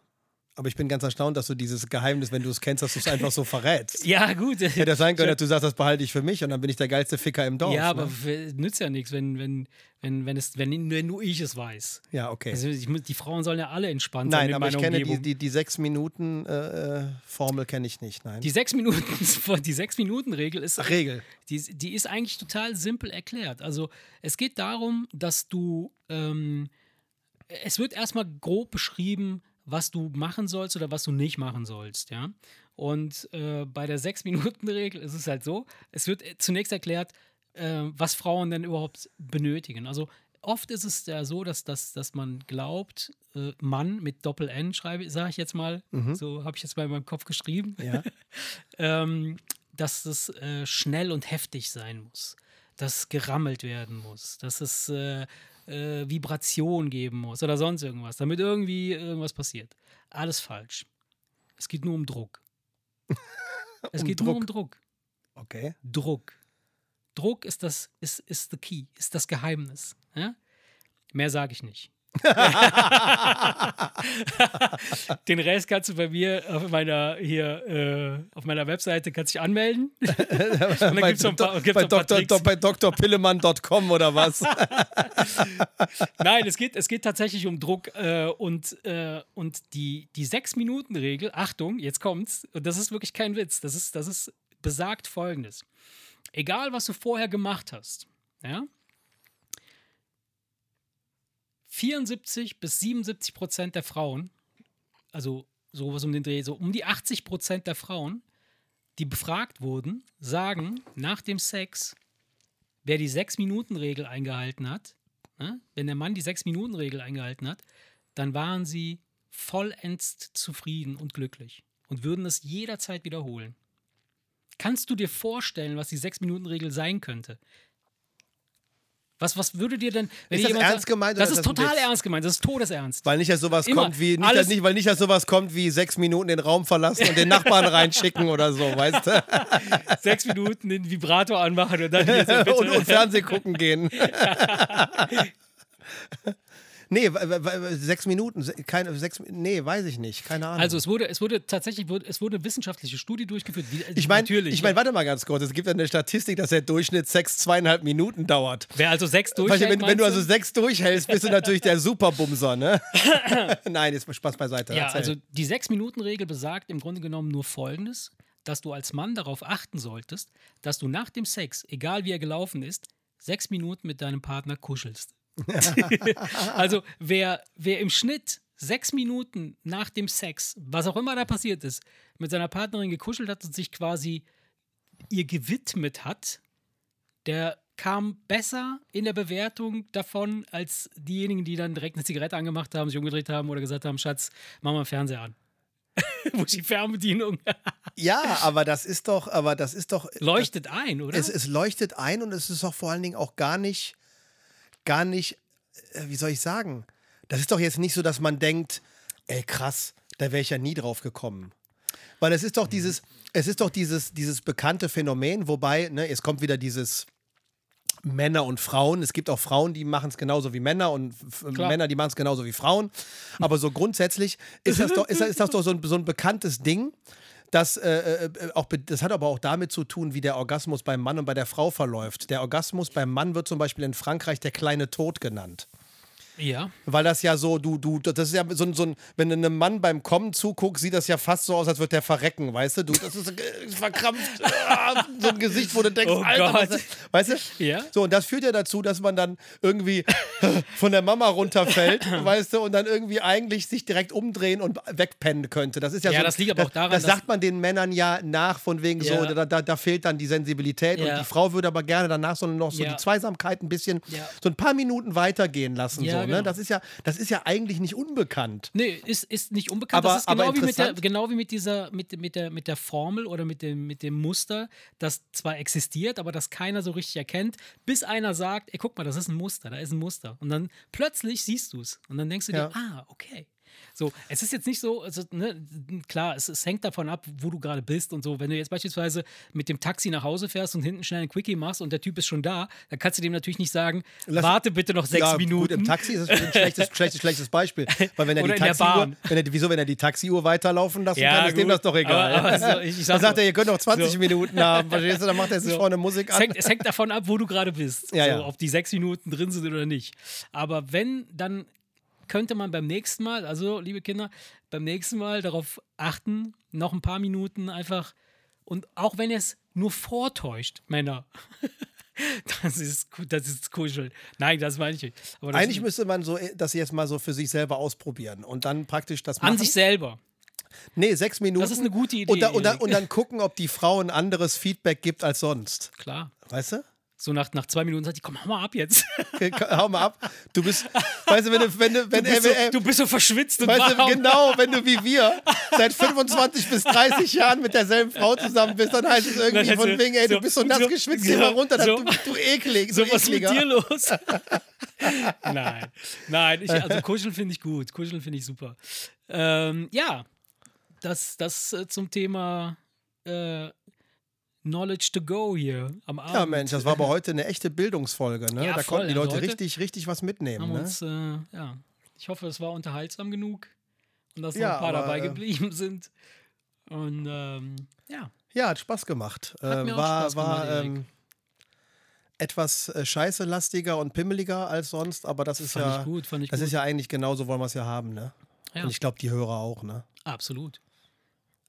Aber ich bin ganz erstaunt, dass du dieses Geheimnis, wenn du es kennst, dass du es einfach so verrätst. Ja, gut. Hätte ja sein können, dass du sagst, das behalte ich für mich und dann bin ich der geilste Ficker im Dorf. ja, aber ne? nützt ja nichts, wenn, wenn, wenn, wenn, es, wenn, wenn nur ich es weiß. Ja, okay. Also ich, die Frauen sollen ja alle entspannt sein Nein, in aber ich kenne die, Umgebung. die, die sechs Minuten äh, Formel kenne ich nicht. Nein. Die sechs Minuten, *laughs* die sechs Minuten Regel ist, Ach, Regel. die, die ist eigentlich total simpel erklärt. Also es geht darum, dass du, ähm, es wird erstmal grob beschrieben, was du machen sollst oder was du nicht machen sollst, ja. Und äh, bei der sechs Minuten Regel ist es halt so, es wird zunächst erklärt, äh, was Frauen denn überhaupt benötigen. Also oft ist es ja so, dass, dass, dass man glaubt, äh, Mann mit Doppel-N schreibe, sage ich jetzt mal, so habe ich jetzt mal in meinem Kopf geschrieben, Ja. *laughs* ähm, dass es äh, schnell und heftig sein muss, dass gerammelt werden muss, dass es äh, Vibration geben muss oder sonst irgendwas, damit irgendwie irgendwas passiert. Alles falsch. Es geht nur um Druck. *laughs* Es Um geht nur Druck. um Druck. Okay. Druck. Druck ist das, ist, ist the key, ist das Geheimnis. Ja? Mehr sage ich nicht. Den Rest kannst du bei mir auf meiner hier äh, auf meiner Webseite kannst dich anmelden. *laughs* Bei, gibt's noch ein paar, gibt's bei, noch ein paar Dr. Tricks. Do, bei drpillemann.com oder was? *laughs* Nein, es geht, es geht tatsächlich um Druck äh, und, äh, und die, die Sechs-Minuten-Regel, Achtung, jetzt kommt's, und das ist wirklich kein Witz, das ist, das ist besagt folgendes. Egal, was du vorher gemacht hast, ja, 74 bis 77 Prozent der Frauen, also sowas um den Dreh, so um die 80 Prozent der Frauen, die befragt wurden, sagen nach dem Sex, wer die Sechs-Minuten-Regel eingehalten hat, ne, wenn der Mann die Sechs-Minuten-Regel eingehalten hat, dann waren sie vollends zufrieden und glücklich und würden es jederzeit wiederholen. Kannst du dir vorstellen, was die Sechs-Minuten-Regel sein könnte? Was, was würde dir denn, wenn Ist das ernst sagt- gemeint Das ist das total ernst gemeint, das ist todesernst. Weil nicht, dass sowas Immer. kommt wie, nicht, dass nicht, weil nicht, dass sowas kommt wie sechs Minuten den Raum verlassen und den Nachbarn reinschicken oder so, weißt du? *laughs* Sechs Minuten den Vibrator anmachen und dann hier so *laughs* bitte. und, und Fernsehen gucken gehen. *laughs* nee, sechs Minuten, keine, sechs, nee, weiß ich nicht, keine Ahnung. Also es wurde, es wurde tatsächlich es wurde eine wissenschaftliche Studie durchgeführt. Wie, ich meine, ich mein, warte mal ganz kurz, es gibt ja eine Statistik, dass der Durchschnitt sechs, zweieinhalb Minuten dauert. wer also sechs durchhält, wenn, wenn du also sechs durchhältst, bist du natürlich der Superbumser, ne? *laughs* Nein, jetzt Spaß beiseite. Ja, erzähl. also die Sechs-Minuten-Regel besagt im Grunde genommen nur Folgendes, dass du als Mann darauf achten solltest, dass du nach dem Sex, egal wie er gelaufen ist, sechs Minuten mit deinem Partner kuschelst. *laughs* also wer, wer im Schnitt sechs Minuten nach dem Sex, was auch immer da passiert ist, mit seiner Partnerin gekuschelt hat und sich quasi ihr gewidmet hat, der kam besser in der Bewertung davon als diejenigen, die dann direkt eine Zigarette angemacht haben, sich umgedreht haben oder gesagt haben, Schatz, mach mal Fernseher an. *laughs* Wo ist die Fernbedienung? *laughs* ja, aber das ist doch, aber das ist doch. Leuchtet ein, oder? Es, es leuchtet ein und es ist doch vor allen Dingen auch gar nicht, gar nicht, äh, wie soll ich sagen? Das ist doch jetzt nicht so, dass man denkt, ey krass, da wäre ich ja nie drauf gekommen. Weil es ist doch dieses, es ist doch dieses, dieses bekannte Phänomen, wobei, ne, es kommt wieder dieses Männer und Frauen. Es gibt auch Frauen, die machen es genauso wie Männer und Klar. Männer, die machen es genauso wie Frauen. Aber so grundsätzlich *laughs* ist das doch, ist ist das doch so ein, so ein bekanntes Ding. Das, äh, äh, auch, be- das hat aber auch damit zu tun, wie der Orgasmus beim Mann und bei der Frau verläuft. Der Orgasmus beim Mann wird zum Beispiel in Frankreich der kleine Tod genannt. Ja. Weil das ja so, du, du, das ist ja so, ein- so ein, wenn du einem Mann beim Kommen zuguckst, sieht das ja fast so aus, als würde der verrecken, weißt du? Du, das ist äh, verkrampft, *laughs* ah, so ein Gesicht, wo du denkst, Oh Alter, Gott. was, weißt du? Ja. So, und das führt ja dazu, dass man dann irgendwie *laughs* von der Mama runterfällt, *laughs* weißt du, und dann irgendwie eigentlich sich direkt umdrehen und wegpennen könnte. Das ist ja, Ja, so, das liegt aber auch daran, Das sagt man den Männern ja nach, von wegen Ja. so, da, da, da fehlt dann die Sensibilität und die Frau würde aber gerne danach so noch so die Zweisamkeit ein bisschen, so ein paar Minuten weitergehen lassen. Ja, ne? genau. Das ist ja, das ist ja eigentlich nicht unbekannt. Nee, ist, ist nicht unbekannt. Aber- das ist aber genau wie, mit der, genau wie mit dieser, mit, mit, der, mit der Formel oder mit dem, mit dem Muster, das zwar existiert, aber das keiner so richtig erkennt, bis einer sagt, ey, guck mal, das ist ein Muster, da ist ein Muster. Und dann plötzlich siehst du es. Und dann denkst du Ja. dir, ah, okay. So, es ist jetzt nicht so, also, ne, klar, es, es hängt davon ab, wo du gerade bist und so. Wenn du jetzt beispielsweise mit dem Taxi nach Hause fährst und hinten schnell ein Quickie machst und der Typ ist schon da, dann kannst du dem natürlich nicht sagen, Lass- warte bitte noch sechs ja, Minuten. Gut, im Taxi ist das ein schlechtes, *laughs* schlechtes, schlechtes Beispiel. Weil wenn er Oder die Taxiuhr, wenn er, wieso, wenn er die Taxiuhr weiterlaufen lassen Ja, kann, ist dem das doch egal. Aber- aber so, ich- ich sag dann sagt so. er, ihr könnt noch 20 So. Minuten haben, verstehst du? Dann macht er sich So. vorne Musik Es an. hängt, es hängt davon ab, wo du gerade bist. Ja, so, ja. Ob die sechs Minuten drin sind oder nicht. Aber wenn, dann könnte man beim nächsten Mal, also liebe Kinder, beim nächsten Mal darauf achten, noch ein paar Minuten einfach und auch wenn es nur vortäuscht, Männer. *laughs* Das ist, das ist Kuscheln. Nein, das meine ich nicht. Aber das Eigentlich müsste man so, das jetzt mal so für sich selber ausprobieren und dann praktisch das machen. an sich selber. nee, sechs Minuten. Das ist eine gute Idee, Und, da, und, dann, und dann gucken, ob die Frau ein anderes Feedback gibt als sonst. Klar. Weißt du? So nach, nach zwei Minuten sagt die, komm, hau mal ab jetzt. *laughs* Hau mal ab. Du bist, weißt du, wenn du, wenn du, wenn Du bist, so, er, du bist so verschwitzt und Weißt du, genau, wenn du wie wir seit 25 bis 30 Jahren mit derselben Frau zusammen bist, dann heißt es irgendwie Dann von es wegen, ey, du so- bist so nass so- geschwitzt, so- geh mal runter, so- du, du eklig, So, was ist mit dir los? *laughs* Nein, nein, ich, also Kuscheln finde ich gut. Kuscheln finde ich super. Ähm, ja, das, das äh, zum Thema äh, Knowledge to go hier am Abend. Ja, Mensch, das war aber heute eine echte Bildungsfolge, ne? Ja, da voll. konnten die Also Leute heute richtig, richtig was mitnehmen, ne? uns, äh, ja, ich hoffe, es war unterhaltsam genug und dass noch Ja, ein paar aber, dabei äh, geblieben sind. Und ähm, ja, Ja, hat Spaß gemacht. Hat Äh, mir auch war Spaß war gemacht, Erik. ähm, etwas äh, scheißelastiger und pimmeliger als sonst, aber das ist fand ja gut, das gut. ist ja eigentlich genauso wollen wir es ja haben, ne? Ja. Und ich glaube, die Hörer auch, ne? Absolut.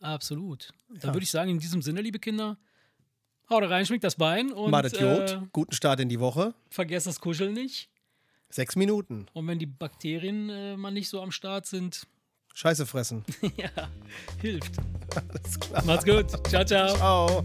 Absolut. Dann würde ich sagen, in diesem Sinne, liebe Kinder, haut rein, schwingt das Bein und Madet äh, Jod, guten Start in die Woche. vergesst das Kuscheln nicht. Sechs Minuten. Und wenn die Bakterien äh, mal nicht so am Start sind, *laughs* Scheiße fressen. ja, hilft. Alles klar. Macht's gut. Ciao, ciao. Ciao.